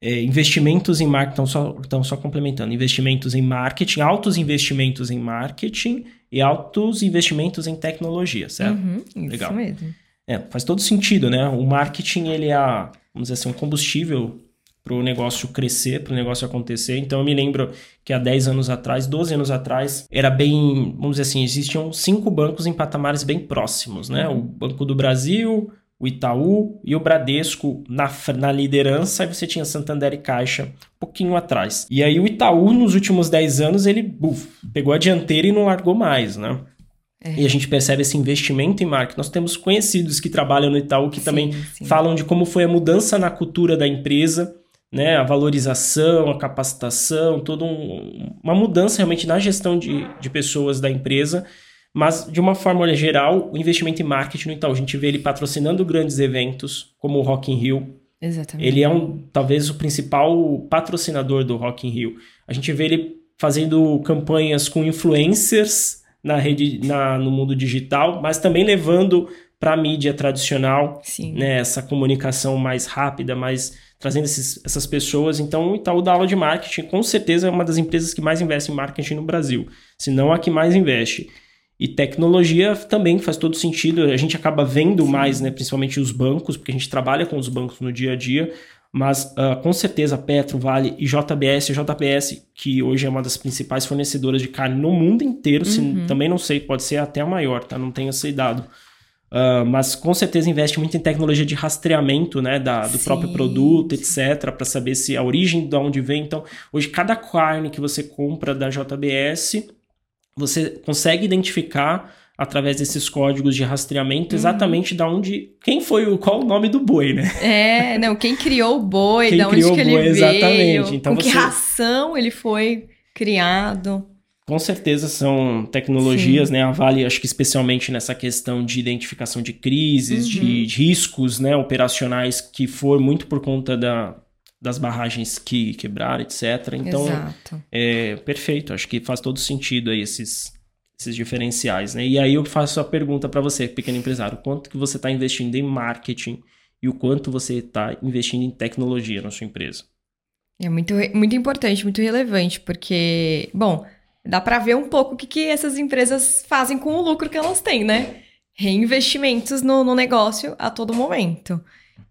É, investimentos em marketing, estão só, só complementando. Investimentos em marketing, altos investimentos em marketing e altos investimentos em tecnologia, certo? Uhum, isso Legal. mesmo. É, faz todo sentido, né? O marketing, ele é, vamos dizer assim, um combustível para o negócio crescer, para o negócio acontecer. Então, eu me lembro que há 10 anos atrás, 12 anos atrás, era bem, vamos dizer assim, existiam cinco bancos em patamares bem próximos, né? O Banco do Brasil, o Itaú e o Bradesco na, na liderança, aí você tinha Santander e Caixa um pouquinho atrás. E aí o Itaú, nos últimos 10 anos, ele buf, pegou a dianteira e não largou mais, né? É. E a gente percebe esse investimento em marketing. Nós temos conhecidos que trabalham no Itaú que Sim, também sim. falam de como foi a mudança na cultura da empresa, né? A valorização, a capacitação, toda um- uma mudança realmente na gestão de, de pessoas da empresa. Mas, de uma forma geral, o investimento em marketing no Itaú, a gente vê ele patrocinando grandes eventos, como o Rock in Rio, Exatamente. ele é um, talvez o principal patrocinador do Rock in Rio. A gente vê ele fazendo campanhas com influencers na rede, na, no mundo digital, mas também levando para a mídia tradicional, Sim. né, essa comunicação mais rápida, mais trazendo esses- essas pessoas. Então, o Itaú dá aula de marketing, com certeza é uma das empresas que mais investe em marketing no Brasil, se não a que mais investe. E tecnologia também faz todo sentido. A gente acaba vendo mais, né, principalmente os bancos, porque a gente trabalha com os bancos no dia a dia. Mas ah, com certeza Petro, Vale e JBS, JBS, que hoje é uma das principais fornecedoras de carne no mundo inteiro, se- também não sei, pode ser até a maior, tá? Não tenho esse dado. Ah, mas com certeza investe muito em tecnologia de rastreamento, né, da, do Sim, próprio produto, etc, para saber se a origem de onde vem. Então, hoje cada carne que você compra da JBS, você consegue identificar através desses códigos de rastreamento exatamente da onde, quem foi o qual o nome do boi, né? É, não, quem criou o boi, Quem da onde criou que ele boi, veio, exatamente. Então com que você- ração ele foi criado. Com certeza são tecnologias, né? A Vale, acho que especialmente nessa questão de identificação de crises, de, de riscos né, operacionais que for muito por conta da, das barragens que quebraram, etc. Então, Exato. é perfeito. Acho que faz todo sentido aí esses, esses diferenciais, né? E aí eu faço a pergunta para você, pequeno empresário, quanto que você está investindo em marketing e o quanto você está investindo em tecnologia na sua empresa? É muito, muito importante, muito relevante, porque, bom, dá para ver um pouco o que, que essas empresas fazem com o lucro que elas têm, né? Reinvestimentos no, no negócio a todo momento.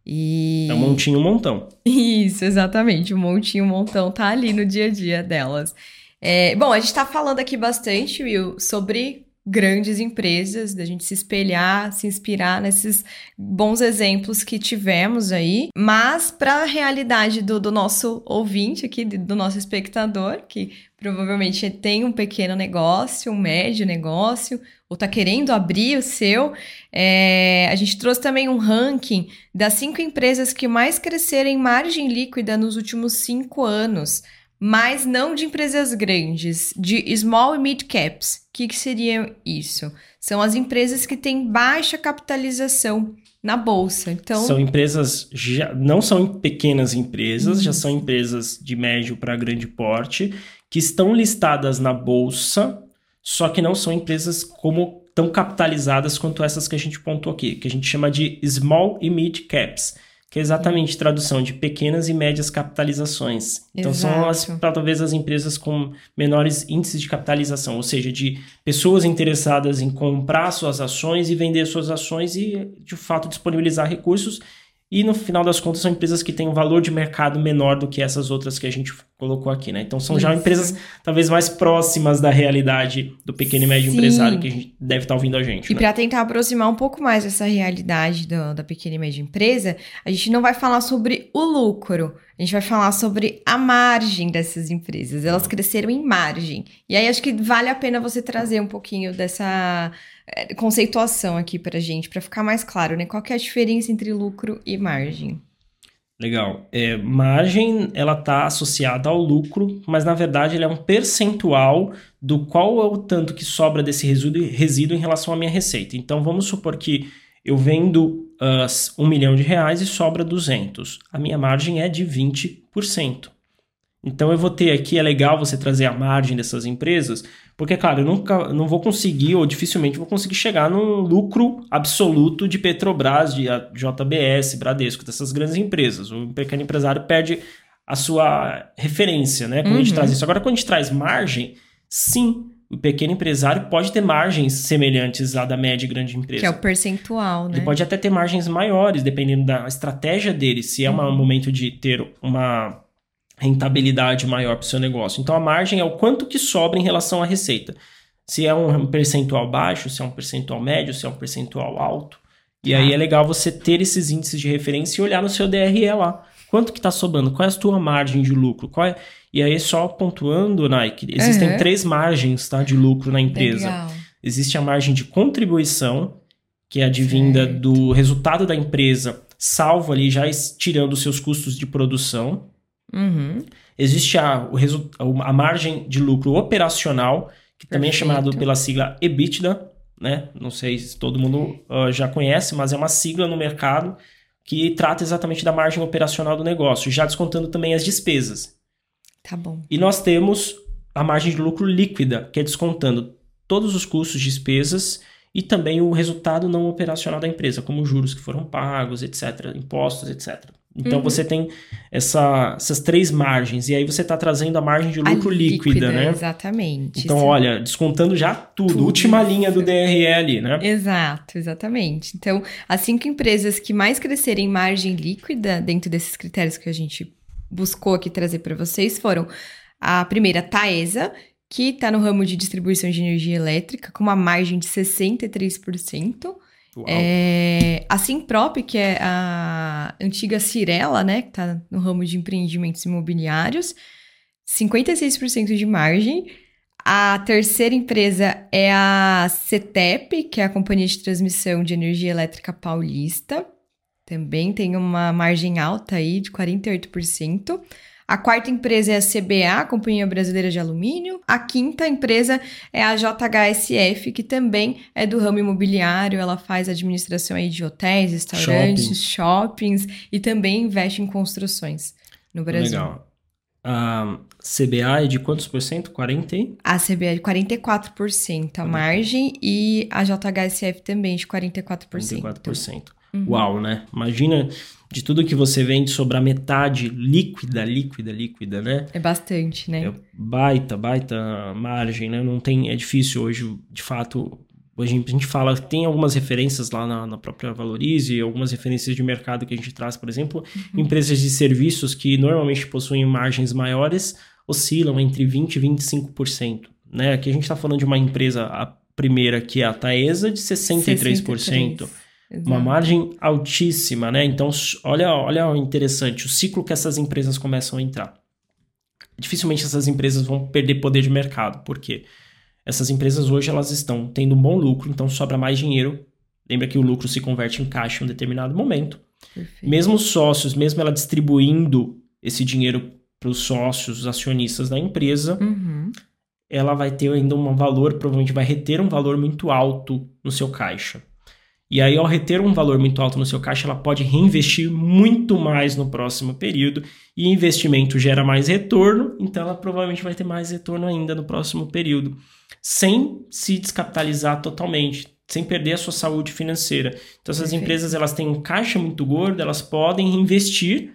E... É um montinho, um montão. Isso, exatamente. Um montinho, um montão tá ali no dia a dia delas. É, bom, a gente tá falando aqui bastante, Will, sobre grandes empresas, da gente se espelhar, se inspirar nesses bons exemplos que tivemos aí, mas para a realidade do, do nosso ouvinte aqui, do nosso espectador, que provavelmente tem um pequeno negócio, um médio negócio, ou tá querendo abrir o seu, é, a gente trouxe também um ranking das cinco empresas que mais cresceram em margem líquida nos últimos cinco anos, mas não de empresas grandes, de small e mid caps. O que, que seria isso? São as empresas que têm baixa capitalização na bolsa. Então, São empresas, já, não são pequenas empresas, já são empresas de médio para grande porte, que estão listadas na bolsa, só que não são empresas como tão capitalizadas quanto essas que a gente pontuou aqui, que a gente chama de small e mid caps, que é exatamente tradução de pequenas e médias capitalizações. Então são as, Exato. talvez as empresas com menores índices de capitalização, ou seja, de pessoas interessadas em comprar suas ações e vender suas ações e de fato disponibilizar recursos E no final das contas, são empresas que têm um valor de mercado menor do que essas outras que a gente colocou aqui, né? Então são Isso. já empresas talvez mais próximas da realidade do pequeno e médio Sim. empresário que a gente deve estar tá ouvindo a gente. E né? para tentar aproximar um pouco mais essa realidade do, da pequena e média empresa, a gente não vai falar sobre o lucro, a gente vai falar sobre a margem dessas empresas. Elas cresceram em margem. E aí acho que vale a pena você trazer um pouquinho dessa conceituação aqui para gente, para ficar mais claro, né? Qual é a diferença entre lucro e margem? Legal. É, margem, ela está associada ao lucro, mas na verdade ele é um percentual do qual é o tanto que sobra desse resíduo, resíduo em relação à minha receita. Então vamos supor que eu vendo uh, um milhão de reais e sobra 200. A minha margem é de 20%. Então eu vou ter aqui, é legal você trazer a margem dessas empresas, porque, claro, eu nunca não vou conseguir, ou dificilmente vou conseguir chegar num lucro absoluto de Petrobras, de JBS, Bradesco, dessas grandes empresas. O pequeno empresário perde a sua referência, né? Quando uhum. a gente uhum. traz isso. Agora, quando a gente traz margem, sim, o pequeno empresário pode ter margens semelhantes à da média e grande empresa. Que é o percentual, né? Ele pode até ter margens maiores, dependendo da estratégia dele. Se é um uhum. momento de ter uma rentabilidade maior para o seu negócio. Então a margem é o quanto que sobra em relação à receita. Se é um percentual baixo, se é um percentual médio, se é um percentual alto. E ah. aí é legal você ter esses índices de referência e olhar no seu DRE lá. Quanto que está sobrando? Qual é a tua margem de lucro? Qual é... E aí, só pontuando, Nike, existem uhum. três margens tá, de lucro na empresa. Legal. Existe a margem de contribuição, que é advinda certo. do resultado da empresa, salvo ali já tirando os seus custos de produção. Uhum. Existe a, o, a margem de lucro operacional, que Perfeito. também é chamado pela sigla EBITDA, né? Não sei se todo mundo uh, já conhece, mas é uma sigla no mercado que trata exatamente da margem operacional do negócio, já descontando também as despesas. Tá bom. E nós temos a margem de lucro líquida, que é descontando todos os custos, despesas e também o resultado não operacional da empresa, como juros que foram pagos, etc., impostos, etc. Então uhum. você tem essa, essas três margens, e aí você está trazendo a margem de lucro líquida, líquida, né? Exatamente. Então, olha, descontando já tudo, tudo última isso. linha do DRL, né? Exato, exatamente. Então, as cinco empresas que mais crescerem margem líquida dentro desses critérios que a gente buscou aqui trazer para vocês foram a primeira, Taesa, que está no ramo de distribuição de energia elétrica, com uma margem de 63%. É, a Simprop, que é a antiga Cirela, né, que está no ramo de empreendimentos imobiliários, 56% de margem. A terceira empresa é a CETEP, que é a Companhia de Transmissão de Energia Elétrica Paulista. Também tem uma margem alta aí de 48%. A quarta empresa é a CBA, Companhia Brasileira de Alumínio. A quinta empresa é a JHSF, que também é do ramo imobiliário. Ela faz administração aí de hotéis, restaurantes, Shopping. shoppings e também investe em construções no Brasil. Legal. A CBA é de quantos por cento? 40? A CBA é de 44% a margem e a JHSF também de 44%. 44%. Uhum. Uau, né? Imagina de tudo que você vende sobre a metade líquida, líquida, líquida, né? É bastante, né? É baita, baita margem, né? Não tem, é difícil hoje, de fato. Hoje a gente fala, tem algumas referências lá na, na própria Valorize, algumas referências de mercado que a gente traz, por exemplo, uhum. empresas de serviços que normalmente possuem margens maiores oscilam entre 20% e 25%. Né? Aqui a gente está falando de uma empresa, a primeira que é a Taesa, de 63%. 63%. Exato. Uma margem altíssima, né? Então, olha, olha interessante, o ciclo que essas empresas começam a entrar. Dificilmente essas empresas vão perder poder de mercado, porque essas empresas hoje elas estão tendo um bom lucro, então sobra mais dinheiro. Lembra que o lucro se converte em caixa em um determinado momento. Perfeito. Mesmo os sócios, mesmo ela distribuindo esse dinheiro para os sócios, os acionistas da empresa, uhum. ela vai ter ainda um valor, provavelmente vai reter um valor muito alto no seu caixa. E aí, ao reter um valor muito alto no seu caixa, ela pode reinvestir muito mais no próximo período. E investimento gera mais retorno, então ela provavelmente vai ter mais retorno ainda no próximo período, sem se descapitalizar totalmente, sem perder a sua saúde financeira. Então, essas Perfeito. empresas elas têm um caixa muito gordo, elas podem reinvestir.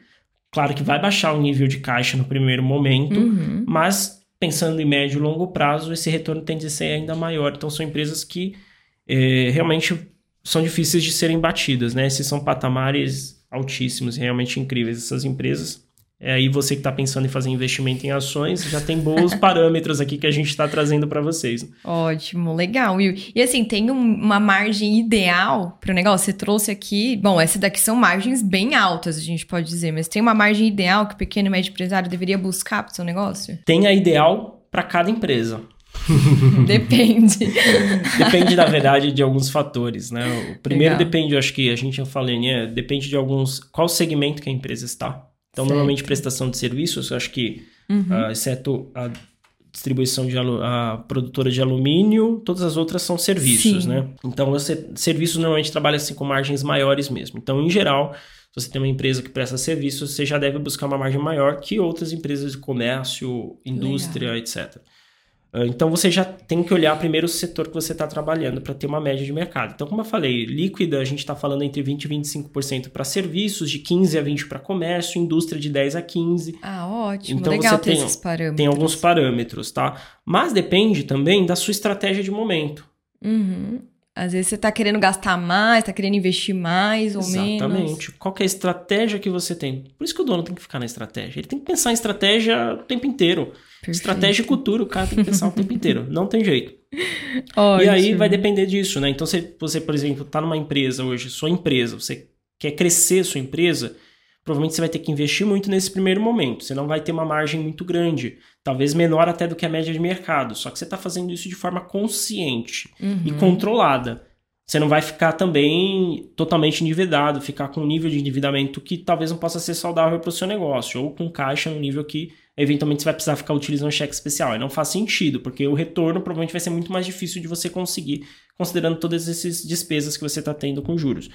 Claro que vai baixar o nível de caixa no primeiro momento, uhum. mas pensando em médio e longo prazo, esse retorno tende a ser ainda maior. Então, são empresas que é, realmente são difíceis de serem batidas, né? Esses são patamares altíssimos, realmente incríveis essas empresas. É aí você que está pensando em fazer investimento em ações, já tem bons *laughs* parâmetros aqui que a gente está trazendo para vocês. Ótimo, legal, Will. E assim, tem um, uma margem ideal para o negócio? Você trouxe aqui, bom, essa daqui são margens bem altas, a gente pode dizer, mas tem uma margem ideal que o pequeno e médio empresário deveria buscar para o seu negócio? Tem a ideal para cada empresa. *laughs* Depende. depende, na verdade, de alguns fatores, né? O primeiro Legal. depende, eu acho que a gente já falou, né? Depende de alguns. Qual segmento que a empresa está. Então, certo. normalmente, prestação de serviços, eu acho que, uhum. uh, exceto a distribuição de a produtora de alumínio, todas as outras são serviços, Sim. né? Então, você, serviços normalmente trabalha assim com margens maiores mesmo. Então, em geral, se você tem uma empresa que presta serviços, você já deve buscar uma margem maior que outras empresas de comércio, indústria, Legal. etc. Ah, então você já tem que olhar primeiro o setor que você está trabalhando para ter uma média de mercado. Então, como eu falei, líquida a gente está falando entre 20% e 25% para serviços, de 15% a 20% para comércio, indústria de 10% a 15%. Ah, ótimo. Então Legal você tem, esses parâmetros. Tem alguns parâmetros, tá? Mas depende também da sua estratégia de momento. Uhum. Às vezes você está querendo gastar mais, está querendo investir mais ou Exatamente. menos. Exatamente. Qual é a estratégia que você tem? Por isso que o dono tem que ficar na estratégia. Ele tem que pensar em estratégia o tempo inteiro. Perfeito. Estratégia e cultura, o cara tem que pensar o tempo inteiro. Não tem jeito. *laughs* Ótimo. E aí vai depender disso, né? Então, se você, por exemplo, está numa empresa hoje, sua empresa, você quer crescer sua empresa, provavelmente você vai ter que investir muito nesse primeiro momento. Você não vai ter uma margem muito grande talvez menor até do que a média de mercado. Só que você está fazendo isso de forma consciente uhum. e controlada. Você não vai ficar também totalmente endividado, ficar com um nível de endividamento que talvez não possa ser saudável para o seu negócio, ou com caixa no nível que eventualmente você vai precisar ficar utilizando cheque especial. E não faz sentido, porque o retorno provavelmente vai ser muito mais difícil de você conseguir, considerando todas essas despesas que você está tendo com juros.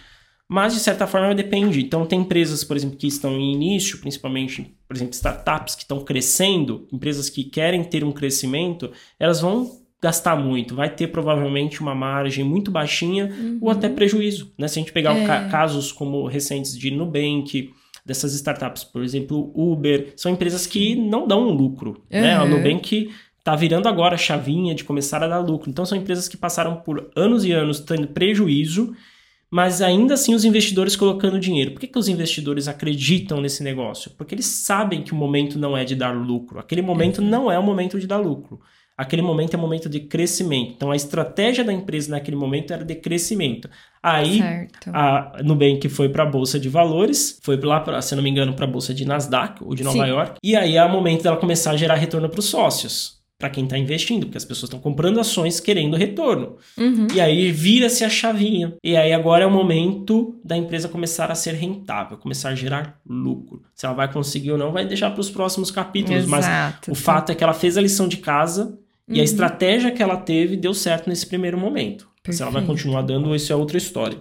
Mas, de certa forma, depende. Então, tem empresas, por exemplo, que estão em início, principalmente, por exemplo, startups que estão crescendo, empresas que querem ter um crescimento, elas vão gastar muito, vai ter provavelmente uma margem muito baixinha uhum. ou até prejuízo. Né? Se a gente pegar é. casos como recentes de Nubank, dessas startups, por exemplo, Uber, são empresas que não dão um lucro. Uhum. Né? A Nubank está virando agora a chavinha de começar a dar lucro. Então, são empresas que passaram por anos e anos tendo prejuízo mas ainda assim os investidores colocando dinheiro. Por que, que os investidores acreditam nesse negócio? Porque eles sabem que o momento não é de dar lucro. Aquele momento não é o momento de dar lucro. Aquele momento é o momento de crescimento. Então a estratégia da empresa naquele momento era de crescimento. Aí certo. a Nubank foi para a bolsa de valores, foi lá, pra, se não me engano, para a bolsa de Nasdaq ou de Nova Sim. York. E aí é o momento dela começar a gerar retorno para os sócios para quem está investindo, porque as pessoas estão comprando ações querendo retorno. Uhum. E aí vira-se a chavinha. E aí agora é o momento da empresa começar a ser rentável, começar a gerar lucro. Se ela vai conseguir ou não, vai deixar para os próximos capítulos. Exato. Mas o fato é que ela fez a lição de casa uhum. e a uhum. estratégia que ela teve deu certo nesse primeiro momento. Perfeito. Se ela vai continuar dando, isso é outra história.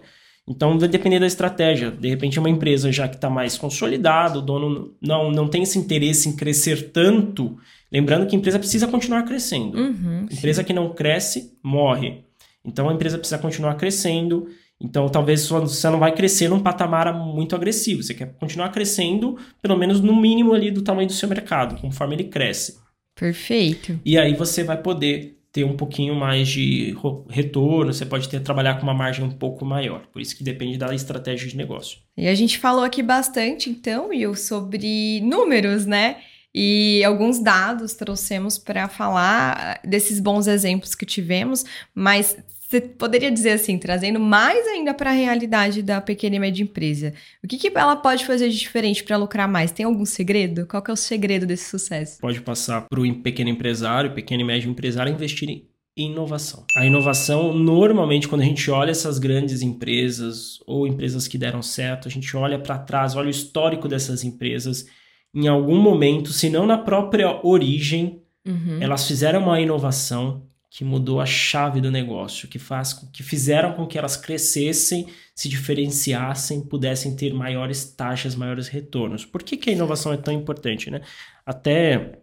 Então vai depender da estratégia. De repente, uma empresa já que está mais consolidada, o dono não, não tem esse interesse em crescer tanto Lembrando que a empresa precisa continuar crescendo. Uhum, empresa sim. que não cresce, morre. Então a empresa precisa continuar crescendo. Então talvez você não vai crescer num patamar muito agressivo. Você quer continuar crescendo, pelo menos no mínimo ali do tamanho do seu mercado, conforme ele cresce. Perfeito. E aí você vai poder ter um pouquinho mais de retorno, você pode ter trabalhar com uma margem um pouco maior. Por isso que depende da estratégia de negócio. E a gente falou aqui bastante, então, Will, sobre números, né? E alguns dados trouxemos para falar desses bons exemplos que tivemos, mas você poderia dizer assim, trazendo mais ainda para a realidade da pequena e média empresa, o que, que ela pode fazer de diferente para lucrar mais? Tem algum segredo? Qual que é o segredo desse sucesso? Pode passar para o pequeno empresário, pequeno e médio empresário investir em inovação. A inovação, normalmente, quando a gente olha essas grandes empresas ou empresas que deram certo, a gente olha para trás, olha o histórico dessas empresas em algum momento, se não na própria origem, uhum. elas fizeram uma inovação que mudou a chave do negócio, que faz que fizeram com que elas crescessem, se diferenciassem, pudessem ter maiores taxas, maiores retornos. Por que, que a inovação é tão importante, né? Até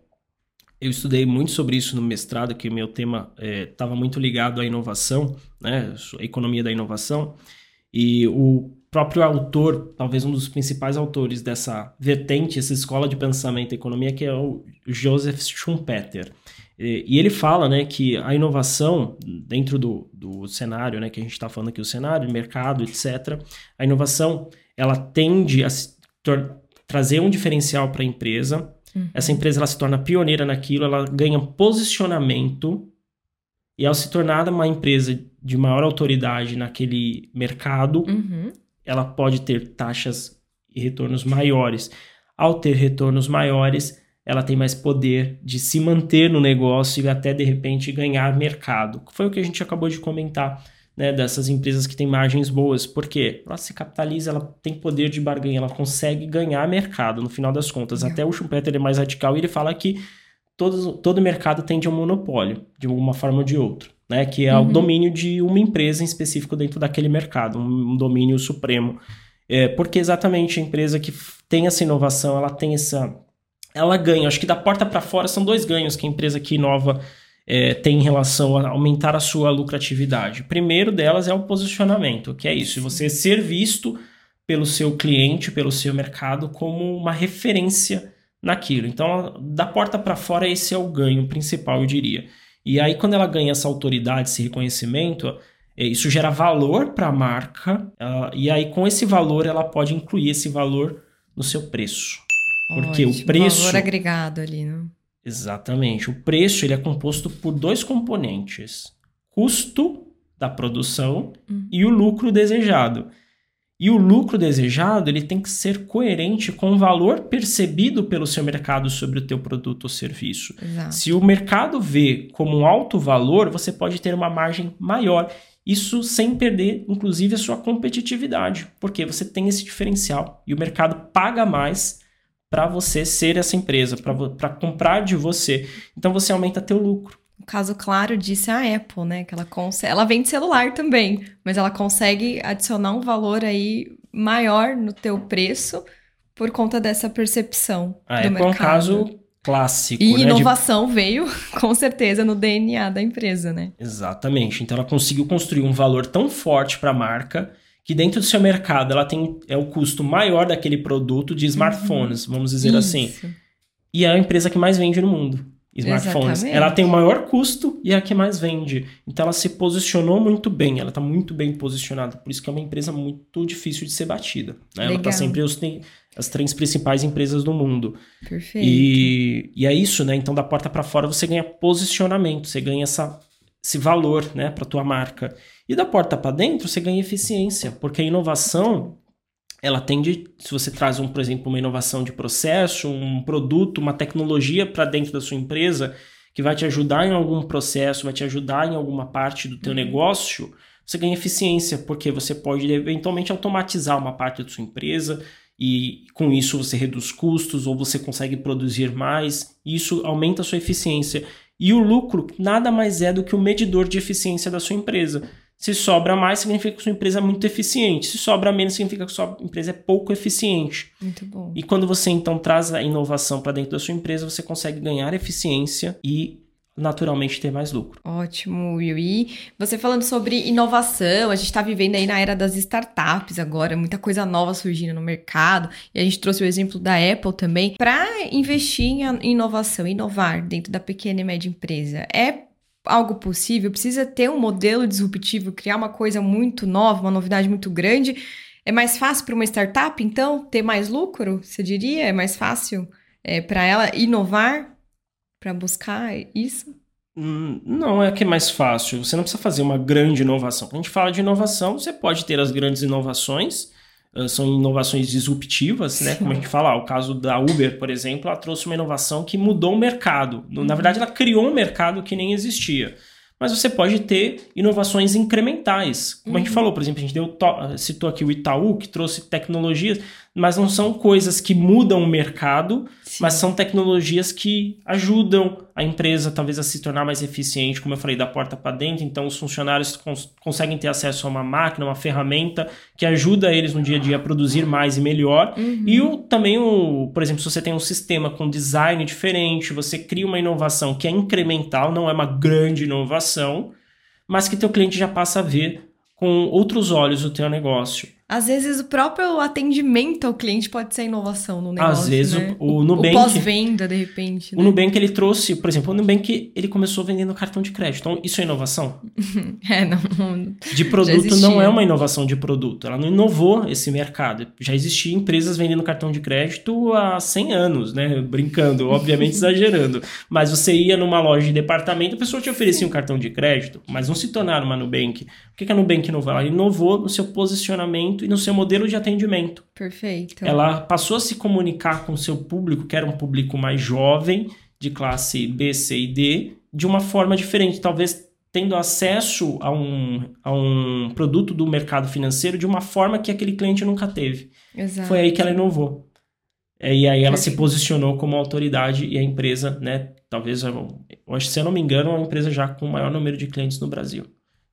eu estudei muito sobre isso no mestrado, que o meu tema estava é, muito ligado à inovação, né? A economia da inovação. E o próprio autor, talvez um dos principais autores dessa vertente, essa escola de pensamento e economia, que é o Joseph Schumpeter. E ele fala né, que a inovação, dentro do, do cenário, né, que a gente está falando aqui, o cenário, mercado, etc., a inovação ela tende a trazer um diferencial para a empresa. Uhum. Essa empresa ela se torna pioneira naquilo, ela ganha posicionamento e ao se tornar uma empresa de maior autoridade naquele mercado, uhum. ela pode ter taxas e retornos maiores. Ao ter retornos maiores, ela tem mais poder de se manter no negócio e até de repente ganhar mercado. Foi o que a gente acabou de comentar né, dessas empresas que têm margens boas. porque Ela se capitaliza, ela tem poder de barganha, ela consegue ganhar mercado no final das contas. Até o Schumpeter é mais radical e ele fala que todo, todo mercado tende a um monopólio, de uma forma ou de outra. Né, que é uhum. o domínio de uma empresa em específico dentro daquele mercado, um, um domínio supremo. É, porque exatamente a empresa que tem essa inovação, ela tem essa. Ela ganha. Acho que da porta para fora são dois ganhos que a empresa que inova é, tem em relação a aumentar a sua lucratividade. O primeiro delas é o posicionamento, que é isso, você ser visto pelo seu cliente, pelo seu mercado, como uma referência naquilo. Então, da porta para fora, esse é o ganho principal, eu diria. E aí, quando ela ganha essa autoridade, esse reconhecimento, é, isso gera valor para a marca, e aí, com esse valor, ela pode incluir esse valor no seu preço. Porque Ótimo, o preço. Valor agregado ali, né? Exatamente. O preço ele é composto por dois componentes: custo da produção uhum. e o lucro desejado. E o lucro desejado ele tem que ser coerente com o valor percebido pelo seu mercado sobre o teu produto ou serviço. Exato. Se o mercado vê como um alto valor, você pode ter uma margem maior. Isso sem perder, inclusive, a sua competitividade, porque você tem esse diferencial e o mercado paga mais para você ser essa empresa, para comprar de você. Então você aumenta teu lucro. O caso claro disso é a Apple, né? Que ela consegue, ela vende celular também, mas ela consegue adicionar um valor aí maior no teu preço por conta dessa percepção a do Apple mercado. é um caso clássico, e né? inovação de... veio *laughs* com certeza no DNA da empresa, né? Exatamente. Então ela conseguiu construir um valor tão forte para a marca que dentro do seu mercado ela tem é o custo maior daquele produto de smartphones, uhum. vamos dizer assim. Isso. assim. E é a empresa que mais vende no mundo. Smartphones. Exatamente. Ela tem o maior custo e é a que mais vende. Então ela se posicionou muito bem, ela está muito bem posicionada. Por isso que é uma empresa muito difícil de ser batida. Né? Ela está sempre os, as três principais empresas do mundo. Perfeito. E, e é isso, né? Então da porta para fora você ganha posicionamento, você ganha essa, esse valor né, para tua marca. E da porta para dentro, você ganha eficiência, porque a inovação, ela tende, se você traz, um, por exemplo, uma inovação de processo, um produto, uma tecnologia para dentro da sua empresa, que vai te ajudar em algum processo, vai te ajudar em alguma parte do teu uhum. negócio, você ganha eficiência, porque você pode eventualmente automatizar uma parte da sua empresa e com isso você reduz custos ou você consegue produzir mais, isso aumenta a sua eficiência. E o lucro nada mais é do que o medidor de eficiência da sua empresa. Se sobra mais, significa que sua empresa é muito eficiente. Se sobra menos, significa que sua empresa é pouco eficiente. Muito bom. E quando você então traz a inovação para dentro da sua empresa, você consegue ganhar eficiência e naturalmente ter mais lucro. Ótimo, Will. E você falando sobre inovação, a gente está vivendo aí na era das startups agora, muita coisa nova surgindo no mercado, e a gente trouxe o exemplo da Apple também. Para investir em inovação, inovar dentro da pequena e média empresa, é algo possível, precisa ter um modelo disruptivo, criar uma coisa muito nova, uma novidade muito grande. É mais fácil para uma startup, então, ter mais lucro? Você diria? É mais fácil é, para ela inovar, para buscar isso? Hum, não é que é mais fácil. Você não precisa fazer uma grande inovação. Quando a gente fala de inovação, você pode ter as grandes inovações, são inovações disruptivas, né? Como a gente fala, o caso da Uber, por exemplo, ela trouxe uma inovação que mudou o mercado. Na verdade, ela criou um mercado que nem existia. Mas você pode ter inovações incrementais. Como a gente uhum. falou, por exemplo, a gente deu, citou aqui o Itaú, que trouxe tecnologias mas não são coisas que mudam o mercado, Sim. mas são tecnologias que ajudam a empresa talvez a se tornar mais eficiente, como eu falei, da porta para dentro. Então, os funcionários cons conseguem ter acesso a uma máquina, uma ferramenta que ajuda eles no dia a dia a produzir mais e melhor. Uhum. E o, também, o, por exemplo, se você tem um sistema com design diferente, você cria uma inovação que é incremental, não é uma grande inovação, mas que teu cliente já passa a ver com outros olhos o teu negócio. Às vezes o próprio atendimento ao cliente pode ser inovação no negócio, Às vezes né? o, o Nubank... O pós-venda, de repente, O né? Nubank, ele trouxe, por exemplo, o Nubank, ele começou vendendo cartão de crédito. Então, isso é inovação? *laughs* É, não, De produto existia. não é uma inovação de produto. Ela não inovou esse mercado. Já existiam empresas vendendo cartão de crédito há 100 anos, né? Brincando, *laughs* obviamente exagerando. Mas você ia numa loja de departamento, a pessoa te oferecia um cartão de crédito, mas não se tornaram uma Nubank. O que que a Nubank inovou? Ela inovou no seu posicionamento e no seu modelo de atendimento. Perfeito. Ela passou a se comunicar com o seu público, que era um público mais jovem, de classe B, C e D, de uma forma diferente, talvez tendo acesso a um, a um produto do mercado financeiro de uma forma que aquele cliente nunca teve. Exato. Foi aí que ela inovou. É, E aí ela se posicionou como autoridade e a empresa, né, talvez, se eu não me engano, é uma empresa já com o maior número de clientes no Brasil,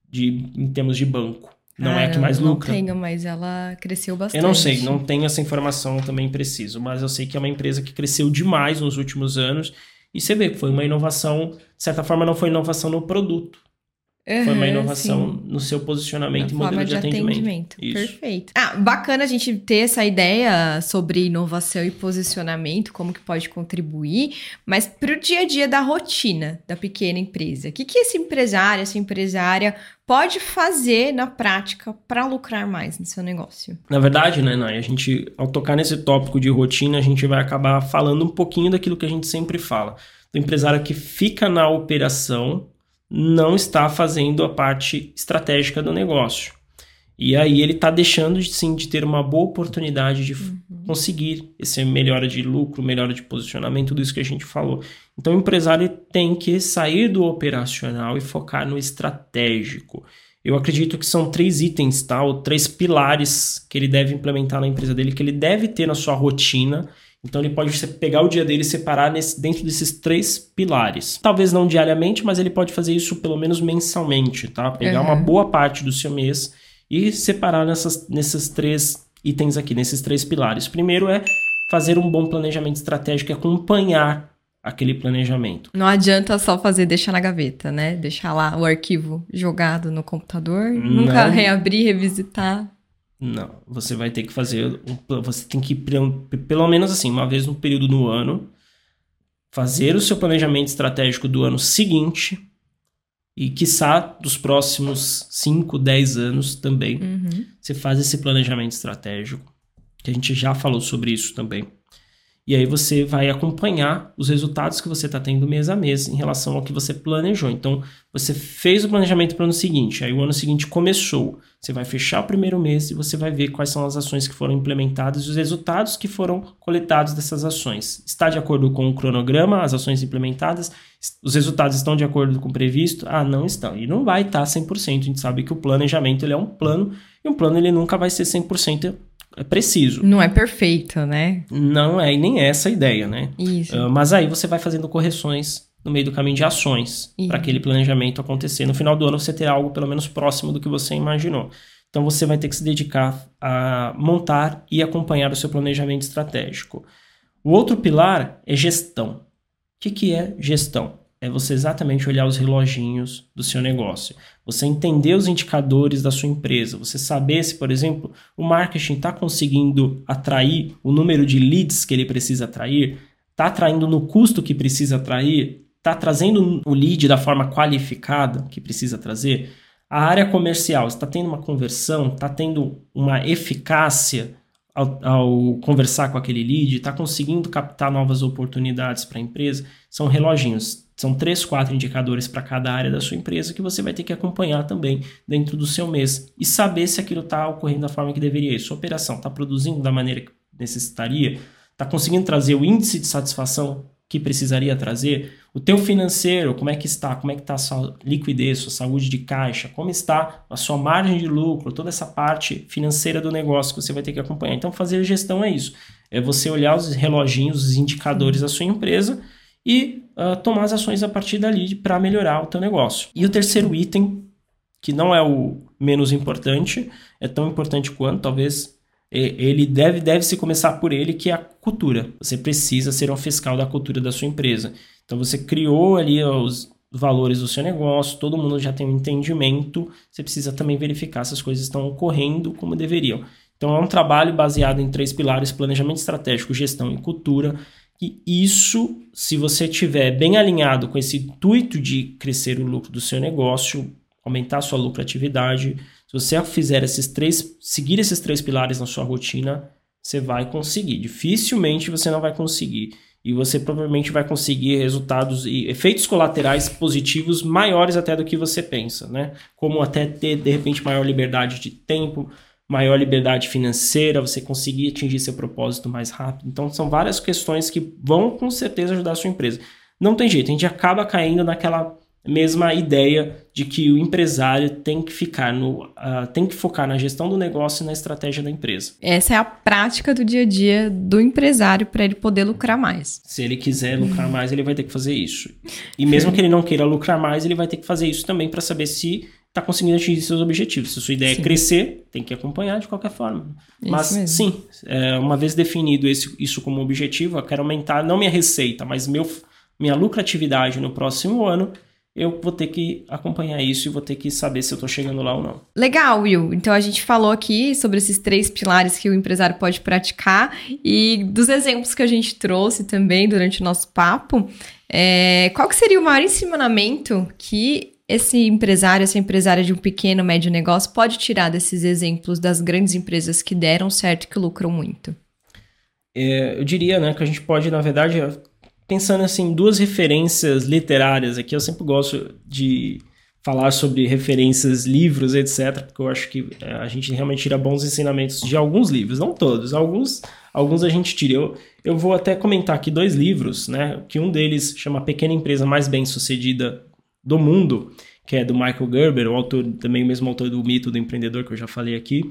de, em termos de banco. Não é a que Ah, mais não lucra. tenho, mas ela cresceu bastante. Eu não sei, não tenho essa informação também preciso, mas eu sei que é uma empresa que cresceu demais nos últimos anos e você vê que foi uma inovação, de certa forma não foi inovação no produto, foi uma Aham, sim. no seu posicionamento Na e modelo de, de atendimento. atendimento. Isso. Perfeito. Ah, bacana a gente ter essa ideia sobre inovação e posicionamento, como que pode contribuir, mas para o dia a dia da rotina da pequena empresa, o que, que esse empresário, essa empresária pode fazer na prática para lucrar mais no seu negócio? Na verdade, né, Nay, a gente, ao tocar nesse tópico de rotina, a gente vai acabar falando um pouquinho daquilo que a gente sempre fala. Do empresário que fica na operação não está fazendo a parte estratégica do negócio. E aí ele está deixando de, sim de ter uma boa oportunidade de f- conseguir esse melhora de lucro, melhora de posicionamento, tudo isso que a gente falou. Então o empresário tem que sair do operacional e focar no estratégico. Eu acredito que são três itens, tá? Ou três pilares que ele deve implementar na empresa dele, que ele deve ter na sua rotina. Então ele pode pegar o dia dele e separar nesse- dentro desses três pilares. Talvez não diariamente, mas ele pode fazer isso pelo menos mensalmente, tá? Pegar Uhum. uma boa parte do seu mês e separar nessas, nesses três itens aqui, nesses três pilares. Primeiro é fazer um bom planejamento estratégico, é acompanhar aquele planejamento. Não adianta só fazer deixar na gaveta, né? Deixar lá o arquivo jogado no computador, nunca Não. reabrir, revisitar. Não, você vai ter que fazer. um Você tem que, pelo menos assim, uma vez no período no ano, fazer o seu planejamento estratégico do ano seguinte e, quiçá, dos próximos 5, 10 anos também. Uhum. Você faz esse planejamento estratégico, que a gente já falou sobre isso também. E aí você vai acompanhar os resultados que você está tendo mês a mês em relação ao que você planejou. Então, você fez o planejamento para o ano seguinte, aí o ano seguinte começou. Você vai fechar o primeiro mês e você vai ver quais são as ações que foram implementadas e os resultados que foram coletados dessas ações. Está de acordo com o cronograma, as ações implementadas? Os resultados estão de acordo com o previsto? Ah, não estão. E não vai estar 100%. A gente sabe que o planejamento ele é um plano e um plano ele nunca vai ser 100% preciso. Não é perfeito, né? Não é e nem é essa a ideia, né? Isso. Ah, mas aí você vai fazendo correções no meio do caminho de ações para aquele planejamento acontecer. No final do ano você terá algo pelo menos próximo do que você imaginou. Então você vai ter que se dedicar a montar e acompanhar o seu planejamento estratégico. O outro pilar é gestão. O que, que é gestão? É você exatamente olhar os reloginhos do seu negócio. Você entender os indicadores da sua empresa. Você saber se, por exemplo, o marketing está conseguindo atrair o número de leads que ele precisa atrair, está atraindo no custo que precisa atrair, está trazendo o lead da forma qualificada que precisa trazer. A área comercial está tendo uma conversão, está tendo uma eficácia ao, ao conversar com aquele lead, está conseguindo captar novas oportunidades para a empresa. São reloginhos, são três, quatro indicadores para cada área da sua empresa que você vai ter que acompanhar também dentro do seu mês e saber se aquilo está ocorrendo da forma que deveria. Sua operação está produzindo da maneira que necessitaria, está conseguindo trazer o índice de satisfação que precisaria trazer, o teu financeiro, como é que está, como é que está a sua liquidez, sua saúde de caixa, como está a sua margem de lucro, toda essa parte financeira do negócio que você vai ter que acompanhar. Então, fazer gestão é isso, é você olhar os reloginhos, os indicadores da sua empresa e uh, tomar as ações a partir dali para melhorar o teu negócio. E o terceiro item, que não é o menos importante, é tão importante quanto, talvez ele deve, deve se começar por ele, que é a cultura. Você precisa ser um fiscal da cultura da sua empresa. Então você criou ali os valores do seu negócio, todo mundo já tem um entendimento, você precisa também verificar se as coisas estão ocorrendo como deveriam. Então é um trabalho baseado em três pilares: planejamento estratégico, gestão e cultura. E isso, se você tiver bem alinhado com esse intuito de crescer o lucro do seu negócio, aumentar sua lucratividade, se você fizer esses três, seguir esses três pilares na sua rotina, você vai conseguir. Dificilmente você não vai conseguir. E você provavelmente vai conseguir resultados e efeitos colaterais positivos maiores até do que você pensa, né? Como até ter, de repente, maior liberdade de tempo, maior liberdade financeira, você conseguir atingir seu propósito mais rápido. Então, são várias questões que vão com certeza ajudar a sua empresa. Não tem jeito, a gente acaba caindo naquela mesma ideia de que o empresário tem que ficar no uh, tem que focar na gestão do negócio e na estratégia da empresa. Essa é a prática do dia a dia do empresário para ele poder lucrar mais. Se ele quiser lucrar mais, ele vai ter que fazer isso. E mesmo que ele não queira lucrar mais, ele vai ter que fazer isso também para saber se está conseguindo atingir seus objetivos. Se a sua ideia é sim. é crescer, tem que acompanhar de qualquer forma. Isso mas mesmo. sim, é, uma vez definido esse, isso como objetivo, eu quero aumentar não minha receita, mas meu, minha lucratividade no próximo ano eu vou ter que acompanhar isso e vou ter que saber se eu estou chegando lá ou não. Legal, Will. Então a gente falou aqui sobre esses três pilares que o empresário pode praticar e dos exemplos que a gente trouxe também durante o nosso papo. É, qual que seria o maior ensinamento que esse empresário, essa empresária de um pequeno, médio negócio pode tirar desses exemplos das grandes empresas que deram certo e que lucram muito? É, eu diria né, que a gente pode, na verdade, pensando assim, duas referências literárias aqui, eu sempre gosto de falar sobre referências, livros, etc, porque eu acho que é, a gente realmente tira bons ensinamentos de alguns livros, não todos, alguns, alguns a gente tira. Eu, eu vou até comentar aqui dois livros, né, que um deles chama Pequena Empresa Mais Bem-Sucedida do Mundo, que é do Michael Gerber, o autor, também o mesmo autor do Mito do Empreendedor, que eu já falei aqui,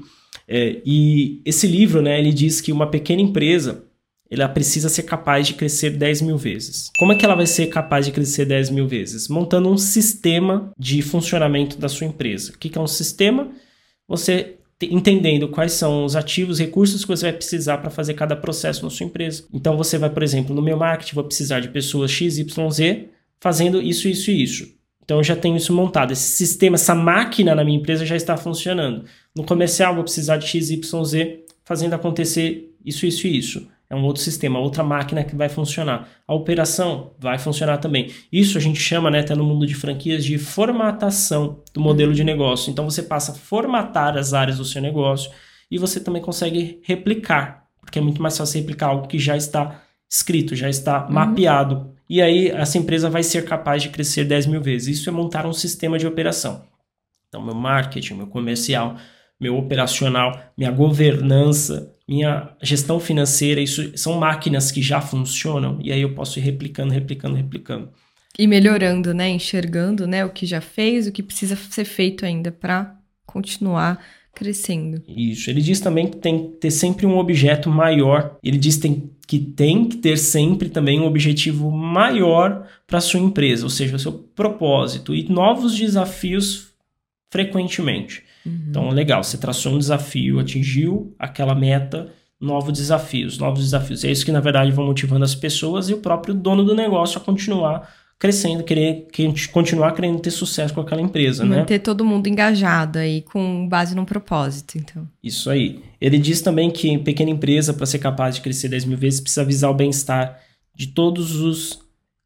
é, e esse livro, né, ele diz que uma pequena empresa ela precisa ser capaz de crescer 10 mil vezes. Como é que ela vai ser capaz de crescer 10 mil vezes? Montando um sistema de funcionamento da sua empresa. O que é um sistema? Você entendendo quais são os ativos, recursos que você vai precisar para fazer cada processo na sua empresa. Então você vai, por exemplo, no meu marketing, vou precisar de pessoas XYZ fazendo isso, isso e isso. Então eu já tenho isso montado. Esse sistema, essa máquina na minha empresa já está funcionando. No comercial, vou precisar de XYZ fazendo acontecer isso, isso e isso é um outro sistema, outra máquina que vai funcionar. A operação vai funcionar também. Isso a gente chama, né, até no mundo de franquias, de formatação do modelo de negócio. Então você passa a formatar as áreas do seu negócio e você também consegue replicar, porque é muito mais fácil replicar algo que já está escrito, já está uhum. mapeado. E aí essa empresa vai ser capaz de crescer 10 mil vezes. Isso é montar um sistema de operação. Então, meu marketing, meu comercial, meu operacional, minha governança, minha gestão financeira, isso são máquinas que já funcionam e aí eu posso ir replicando, replicando, replicando. E melhorando, né? Enxergando, né? O que já fez, o que precisa ser feito ainda para continuar crescendo. Isso. Ele diz também que tem que ter sempre um objeto maior. Ele diz tem, que tem que ter sempre também um objetivo maior para sua empresa, ou seja, o seu propósito e novos desafios frequentemente. Uhum. Então, legal, você traçou um desafio, atingiu aquela meta, novos desafios, novos desafios. É isso que, na verdade, vão motivando as pessoas e o próprio dono do negócio a continuar crescendo, querer, querer continuar querendo ter sucesso com aquela empresa, Manter né? Manter todo mundo engajado aí com base num propósito, então. Isso aí. Ele diz também que pequena empresa, para ser capaz de crescer 10 mil vezes, precisa visar o bem-estar de todos os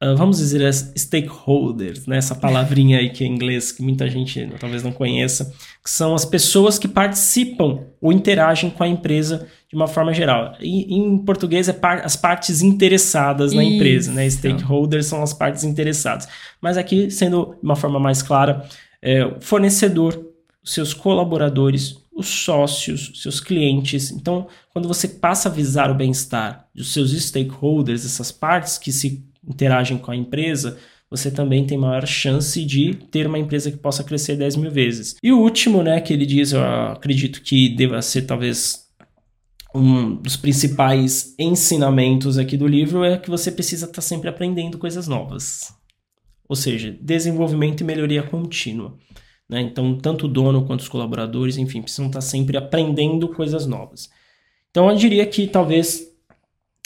uh, vamos dizer, as stakeholders, né? essa palavrinha aí que é em inglês, que muita gente talvez não conheça, que são as pessoas que participam ou interagem com a empresa de uma forma geral. E, em português é par as partes interessadas na Isso. empresa, né? Stakeholders são as partes interessadas. Mas aqui, sendo de uma forma mais clara, é, fornecedor, seus colaboradores, os sócios, seus clientes. Então, quando você passa a visar o bem-estar dos seus stakeholders, essas partes que se interagem com a empresa, você também tem maior chance de ter uma empresa que possa crescer 10 mil vezes. E o último, né, que ele diz, eu acredito que deva ser talvez um dos principais ensinamentos aqui do livro é que você precisa estar sempre aprendendo coisas novas. Ou seja, desenvolvimento e melhoria contínua. Né? Então, tanto o dono quanto os colaboradores, enfim, precisam estar sempre aprendendo coisas novas. Então, eu diria que talvez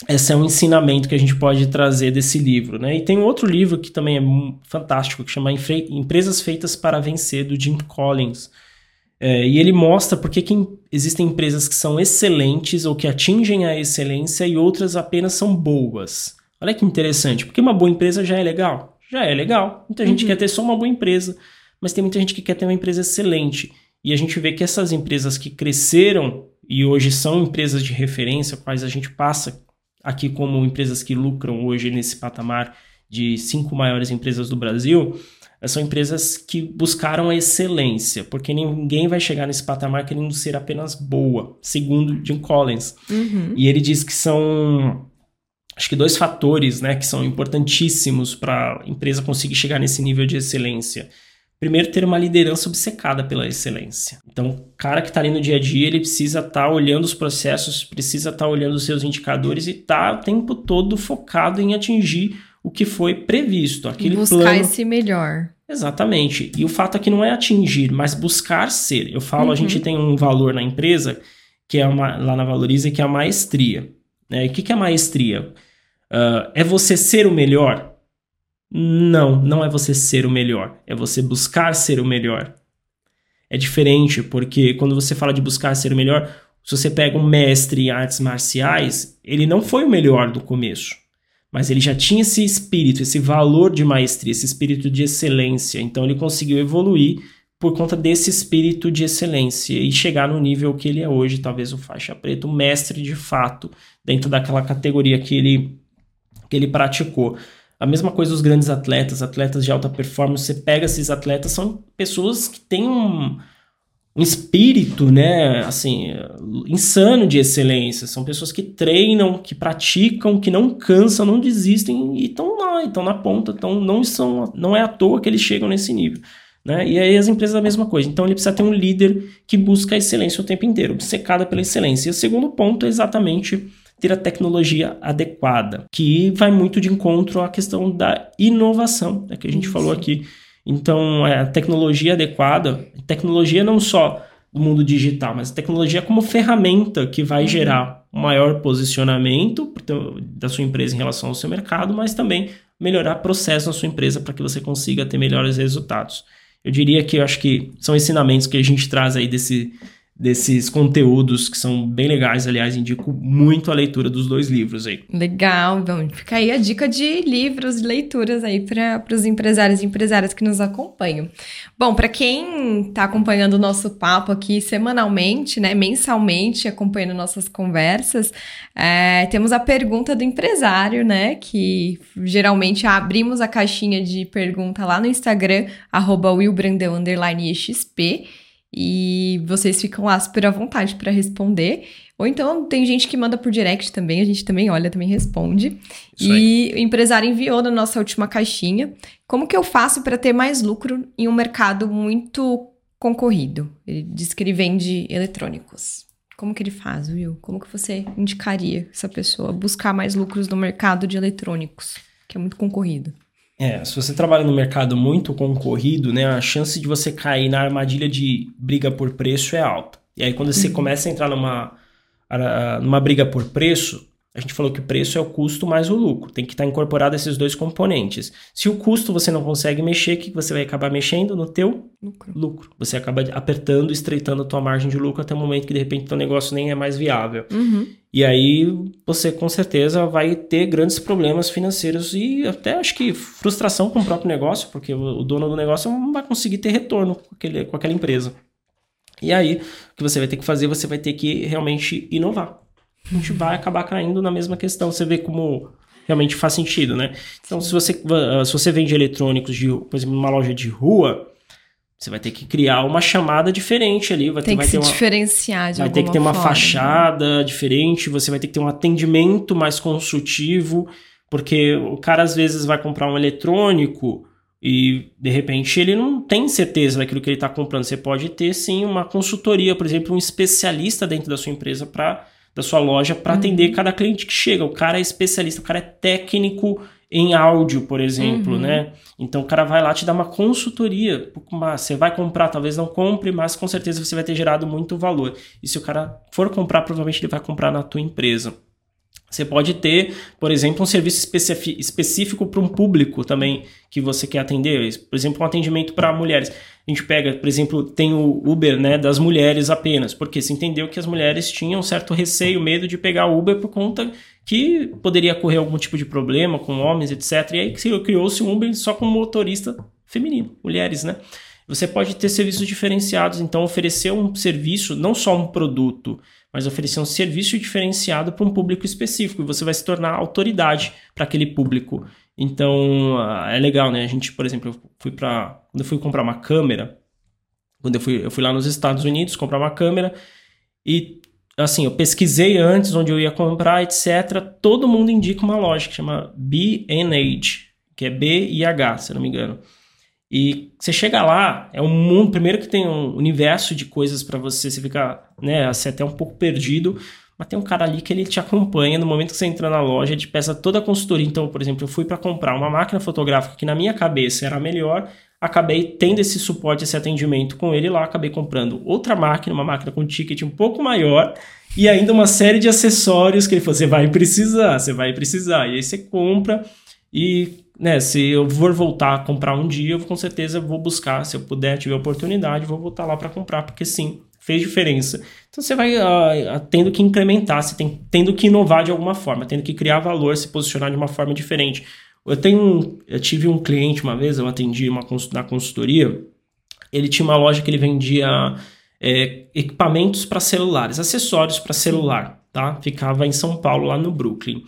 esse é um ensinamento que a gente pode trazer desse livro, né? E tem um outro livro que também é fantástico, que chama Empresas Feitas para Vencer, do Jim Collins. É, e ele mostra por que existem empresas que são excelentes ou que atingem a excelência e outras apenas são boas. Olha que interessante, porque uma boa empresa já é legal. Já é legal. Muita gente uhum. quer ter só uma boa empresa, mas tem muita gente que quer ter uma empresa excelente. E a gente vê que essas empresas que cresceram e hoje são empresas de referência, quais a gente passa aqui como empresas que lucram hoje nesse patamar de cinco maiores empresas do Brasil, são empresas que buscaram a excelência, porque ninguém vai chegar nesse patamar querendo ser apenas boa, segundo Jim Collins. Uhum. E ele diz que são acho que dois fatores, né, que são importantíssimos para a empresa conseguir chegar nesse nível de excelência. Primeiro, ter uma liderança obcecada pela excelência. Então, o cara que está ali no dia a dia, ele precisa estar tá olhando os processos, precisa estar tá olhando os seus indicadores e estar tá o tempo todo focado em atingir o que foi previsto. Aquele buscar plano... esse melhor. Exatamente. E o fato aqui não é atingir, mas buscar ser. Eu falo, uhum. a gente tem um valor na empresa, que é uma, lá na Valoriza, que é a maestria. Né? E o que, que é maestria? Uh, é você ser o melhor? Não, não é você ser o melhor. É você buscar ser o melhor. É diferente, porque quando você fala de buscar ser o melhor, se você pega um mestre em artes marciais, ele não foi o melhor do começo mas ele já tinha esse espírito, esse valor de maestria, esse espírito de excelência. Então ele conseguiu evoluir por conta desse espírito de excelência e chegar no nível que ele é hoje, talvez o faixa preta, o mestre de fato, dentro daquela categoria que ele, que ele praticou. A mesma coisa os grandes atletas, atletas de alta performance, você pega esses atletas, são pessoas que têm um, um espírito, né, assim, insano de excelência. São pessoas que treinam, que praticam, que não cansam, não desistem e estão lá, estão na ponta, então não são, não é à toa que eles chegam nesse nível. Né? E aí as empresas a mesma coisa. Então ele precisa ter um líder que busca a excelência o tempo inteiro, obcecada pela excelência. E o segundo ponto é exatamente ter a tecnologia adequada, que vai muito de encontro à questão da inovação, né, que a gente Sim. falou aqui então, é, a tecnologia adequada, tecnologia não só do mundo digital, mas tecnologia como ferramenta que vai uhum. gerar um maior posicionamento da sua empresa em relação ao seu mercado, mas também melhorar processo na sua empresa para que você consiga ter melhores resultados. Eu diria que eu acho que são ensinamentos que a gente traz aí desse, desses conteúdos que são bem legais. Aliás, indico muito a leitura dos dois livros aí. Legal, então fica aí a dica de livros, leituras aí para os empresários e empresárias que nos acompanham. Bom, para quem está acompanhando o nosso papo aqui semanalmente, né, mensalmente, acompanhando nossas conversas, é, temos a pergunta do empresário, né, que geralmente abrimos a caixinha de pergunta lá no Instagram, arroba willbrandeu_xp, e vocês ficam lá super à vontade para responder. Ou então tem gente que manda por direct também, a gente também olha, também responde. Isso e aí. o empresário enviou na nossa última caixinha. Como que eu faço para ter mais lucro em um mercado muito concorrido? Ele diz que ele vende eletrônicos. Como que ele faz, Will? Como que você indicaria essa pessoa buscar mais lucros no mercado de eletrônicos, que é muito concorrido? É, se você trabalha no mercado muito concorrido, né, a chance de você cair na armadilha de briga por preço é alta. E aí quando você uhum. começa a entrar numa, numa briga por preço, a gente falou que o preço é o custo mais o lucro. Tem que estar incorporado esses dois componentes. Se o custo você não consegue mexer, o que você vai acabar mexendo no teu lucro. lucro. Você acaba apertando, estreitando a tua margem de lucro até o momento que de repente teu negócio nem é mais viável. Uhum. E aí você com certeza vai ter grandes problemas financeiros e até acho que frustração com o próprio negócio, porque o dono do negócio não vai conseguir ter retorno com, aquele, com aquela empresa. E aí, o que você vai ter que fazer, você vai ter que realmente inovar a gente vai acabar caindo na mesma questão. Você vê como realmente faz sentido, né? Então, se você, se você vende eletrônicos, de, por exemplo, numa loja de rua, você vai ter que criar uma chamada diferente ali. Vai Tem ter, que vai se ter diferenciar de Vai ter que ter uma forma. fachada diferente, você vai ter que ter um atendimento mais consultivo, porque o cara às vezes vai comprar um eletrônico e de repente ele não tem certeza daquilo que ele está comprando. Você pode ter sim uma consultoria, por exemplo, um especialista dentro da sua empresa para da sua loja para uhum. atender cada cliente que chega. O cara é especialista, o cara é técnico em áudio, por exemplo, uhum. né? Então o cara vai lá te dar uma consultoria. Você vai comprar, talvez não compre, mas com certeza você vai ter gerado muito valor. E se o cara for comprar, provavelmente ele vai comprar na tua empresa. Você pode ter, por exemplo, um serviço específico para um público também que você quer atender. Por exemplo, um atendimento para mulheres. A gente pega, por exemplo, tem o Uber né, das mulheres apenas, porque se entendeu que as mulheres tinham um certo receio, medo de pegar Uber por conta que poderia ocorrer algum tipo de problema com homens, etc. E aí criou-se um Uber só com motorista feminino, mulheres, né? Você pode ter serviços diferenciados, então oferecer um serviço, não só um produto, mas oferecer um serviço diferenciado para um público específico e você vai se tornar autoridade para aquele público. Então ah, é legal, né? A gente, por exemplo, eu fui para quando eu fui comprar uma câmera, quando eu fui, eu fui lá nos Estados Unidos comprar uma câmera e assim, eu pesquisei antes onde eu ia comprar, etc. Todo mundo indica uma loja que chama B&H, que é B e H, se eu não me engano. E você chega lá, é um mundo, primeiro que tem um universo de coisas para você, você fica, né, assim, até um pouco perdido, mas tem um cara ali que ele te acompanha no momento que você entra na loja, ele peça toda a consultoria. Então, por exemplo, eu fui para comprar uma máquina fotográfica que na minha cabeça era a melhor, acabei tendo esse suporte, esse atendimento com ele lá, acabei comprando outra máquina, uma máquina com ticket um pouco maior e ainda uma série de acessórios que ele falou, você vai precisar, você vai precisar. E aí você compra e né, se eu for voltar a comprar um dia, eu com certeza vou buscar, se eu puder, tiver oportunidade, vou voltar lá para comprar, porque sim, fez diferença. Então você vai uh, tendo que incrementar, você tem, tendo que inovar de alguma forma, tendo que criar valor, se posicionar de uma forma diferente. Eu tenho, eu tive um cliente uma vez, eu atendi uma na consultoria, ele tinha uma loja que ele vendia é, equipamentos para celulares, acessórios para celular, tá? Ficava em São Paulo, lá no Brooklyn.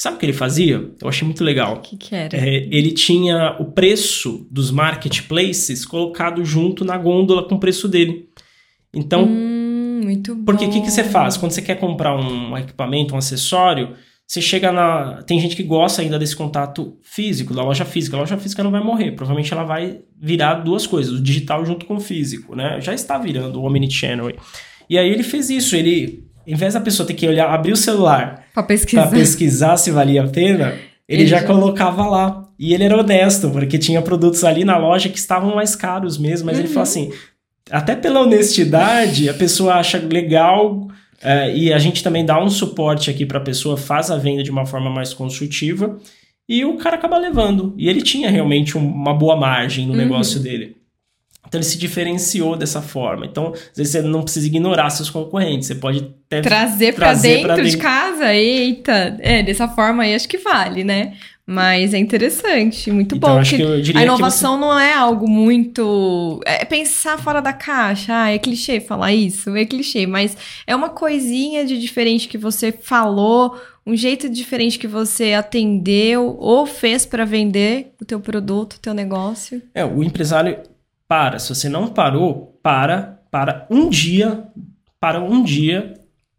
Sabe o que ele fazia? Eu achei muito legal. O que, que era? É, ele tinha o preço dos marketplaces colocado junto na gôndola com o preço dele. Então, hum, muito bom. Porque o que, que você faz? Quando você quer comprar um equipamento, um acessório, você chega na. Tem gente que gosta ainda desse contato físico, da loja física. A loja física não vai morrer. Provavelmente ela vai virar duas coisas, o digital junto com o físico, né? Já está virando o Omnichannel. E aí ele fez isso. Ele em vez da pessoa ter que olhar, abrir o celular para pesquisar. pesquisar se valia a pena, ele, ele já, já colocava lá. E ele era honesto, porque tinha produtos ali na loja que estavam mais caros mesmo, mas uhum. ele falou assim: até pela honestidade, a pessoa acha legal. É, e a gente também dá um suporte aqui para a pessoa, faz a venda de uma forma mais construtiva e o cara acaba levando. E ele tinha realmente uma boa margem no uhum. negócio dele. Então ele se diferenciou dessa forma. Então, às vezes você não precisa ignorar seus concorrentes, você pode até trazer, para dentro, dentro, de casa. Eita, é, dessa forma aí acho que vale, né? Mas é interessante, muito então, bom. Acho que eu diria a inovação você... não é algo muito. É pensar fora da caixa. Ah, é clichê falar isso, é clichê, mas é uma coisinha de diferente que você falou, um jeito diferente que você atendeu ou fez para vender o teu produto, o teu negócio. É, o empresário para. Se você não parou, para, para um dia, para um dia,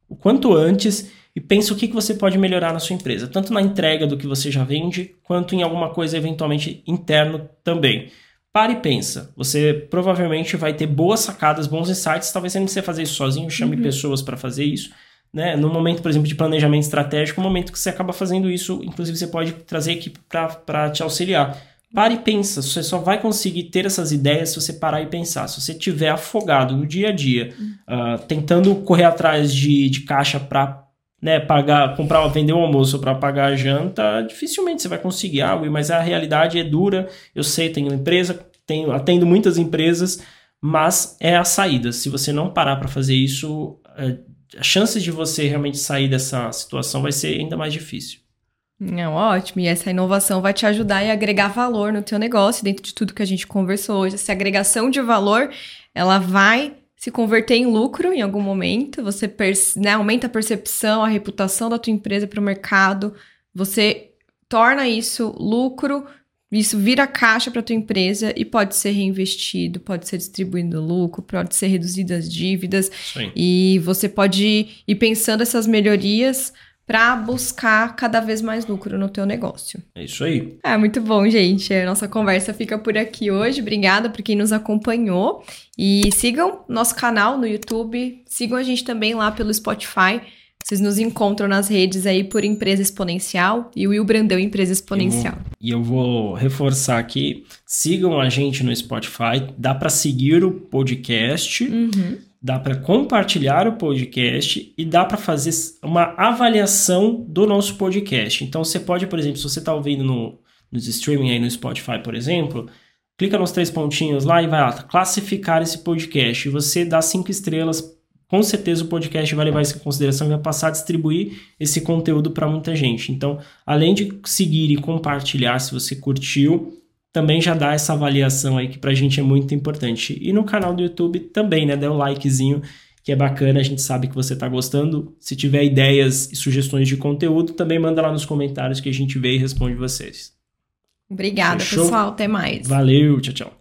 o quanto antes, e pensa o que, que você pode melhorar na sua empresa, tanto na entrega do que você já vende, quanto em alguma coisa eventualmente interno também. Para e pensa. Você provavelmente vai ter boas sacadas, bons insights. Talvez você não precisa fazer isso sozinho, chame uhum. pessoas para fazer isso. Né? No momento, por exemplo, de planejamento estratégico, no momento que você acaba fazendo isso, inclusive você pode trazer equipe para te auxiliar. Pare e pensa. Você só vai conseguir ter essas ideias se você parar e pensar. Se você estiver afogado no dia a dia, uh, tentando correr atrás de, de caixa para né, pagar, comprar, vender o almoço para pagar a janta, dificilmente você vai conseguir algo. Mas a realidade é dura. Eu sei, tenho empresa, tenho, atendo muitas empresas, mas é a saída. Se você não parar para fazer isso, uh, a chance de você realmente sair dessa situação vai ser ainda mais difícil. Não, ótimo. E essa inovação vai te ajudar a agregar valor no teu negócio, dentro de tudo que a gente conversou hoje. Essa agregação de valor, ela vai se converter em lucro em algum momento. Você né, aumenta a percepção, a reputação da tua empresa para o mercado. Você torna isso lucro, isso vira caixa para tua empresa e pode ser reinvestido, pode ser distribuído lucro, pode ser reduzido as dívidas. Sim. E você pode ir pensando essas melhorias para buscar cada vez mais lucro no teu negócio. É isso aí. É muito bom, gente. A nossa conversa fica por aqui hoje. Obrigada por quem nos acompanhou e sigam nosso canal no YouTube, sigam a gente também lá pelo Spotify. Vocês nos encontram nas redes aí por Empresa Exponencial e o Will Brandão Empresa Exponencial. e eu vou reforçar aqui, sigam a gente no Spotify, dá para seguir o podcast. Uhum dá para compartilhar o podcast e dá para fazer uma avaliação do nosso podcast. Então você pode, por exemplo, se você está ouvindo no, nos streaming aí no Spotify, por exemplo, clica nos três pontinhos lá e vai lá, classificar esse podcast. E você dá cinco estrelas, com certeza o podcast vai levar isso em consideração e vai passar a distribuir esse conteúdo para muita gente. Então, além de seguir e compartilhar, se você curtiu, também já dá essa avaliação aí que pra gente é muito importante. E no canal do YouTube também, né? Dá um likezinho, que é bacana, a gente sabe que você tá gostando. Se tiver ideias e sugestões de conteúdo, também manda lá nos comentários que a gente vê e responde vocês. Obrigada, Fechou? pessoal. Até mais. Valeu, tchau, tchau.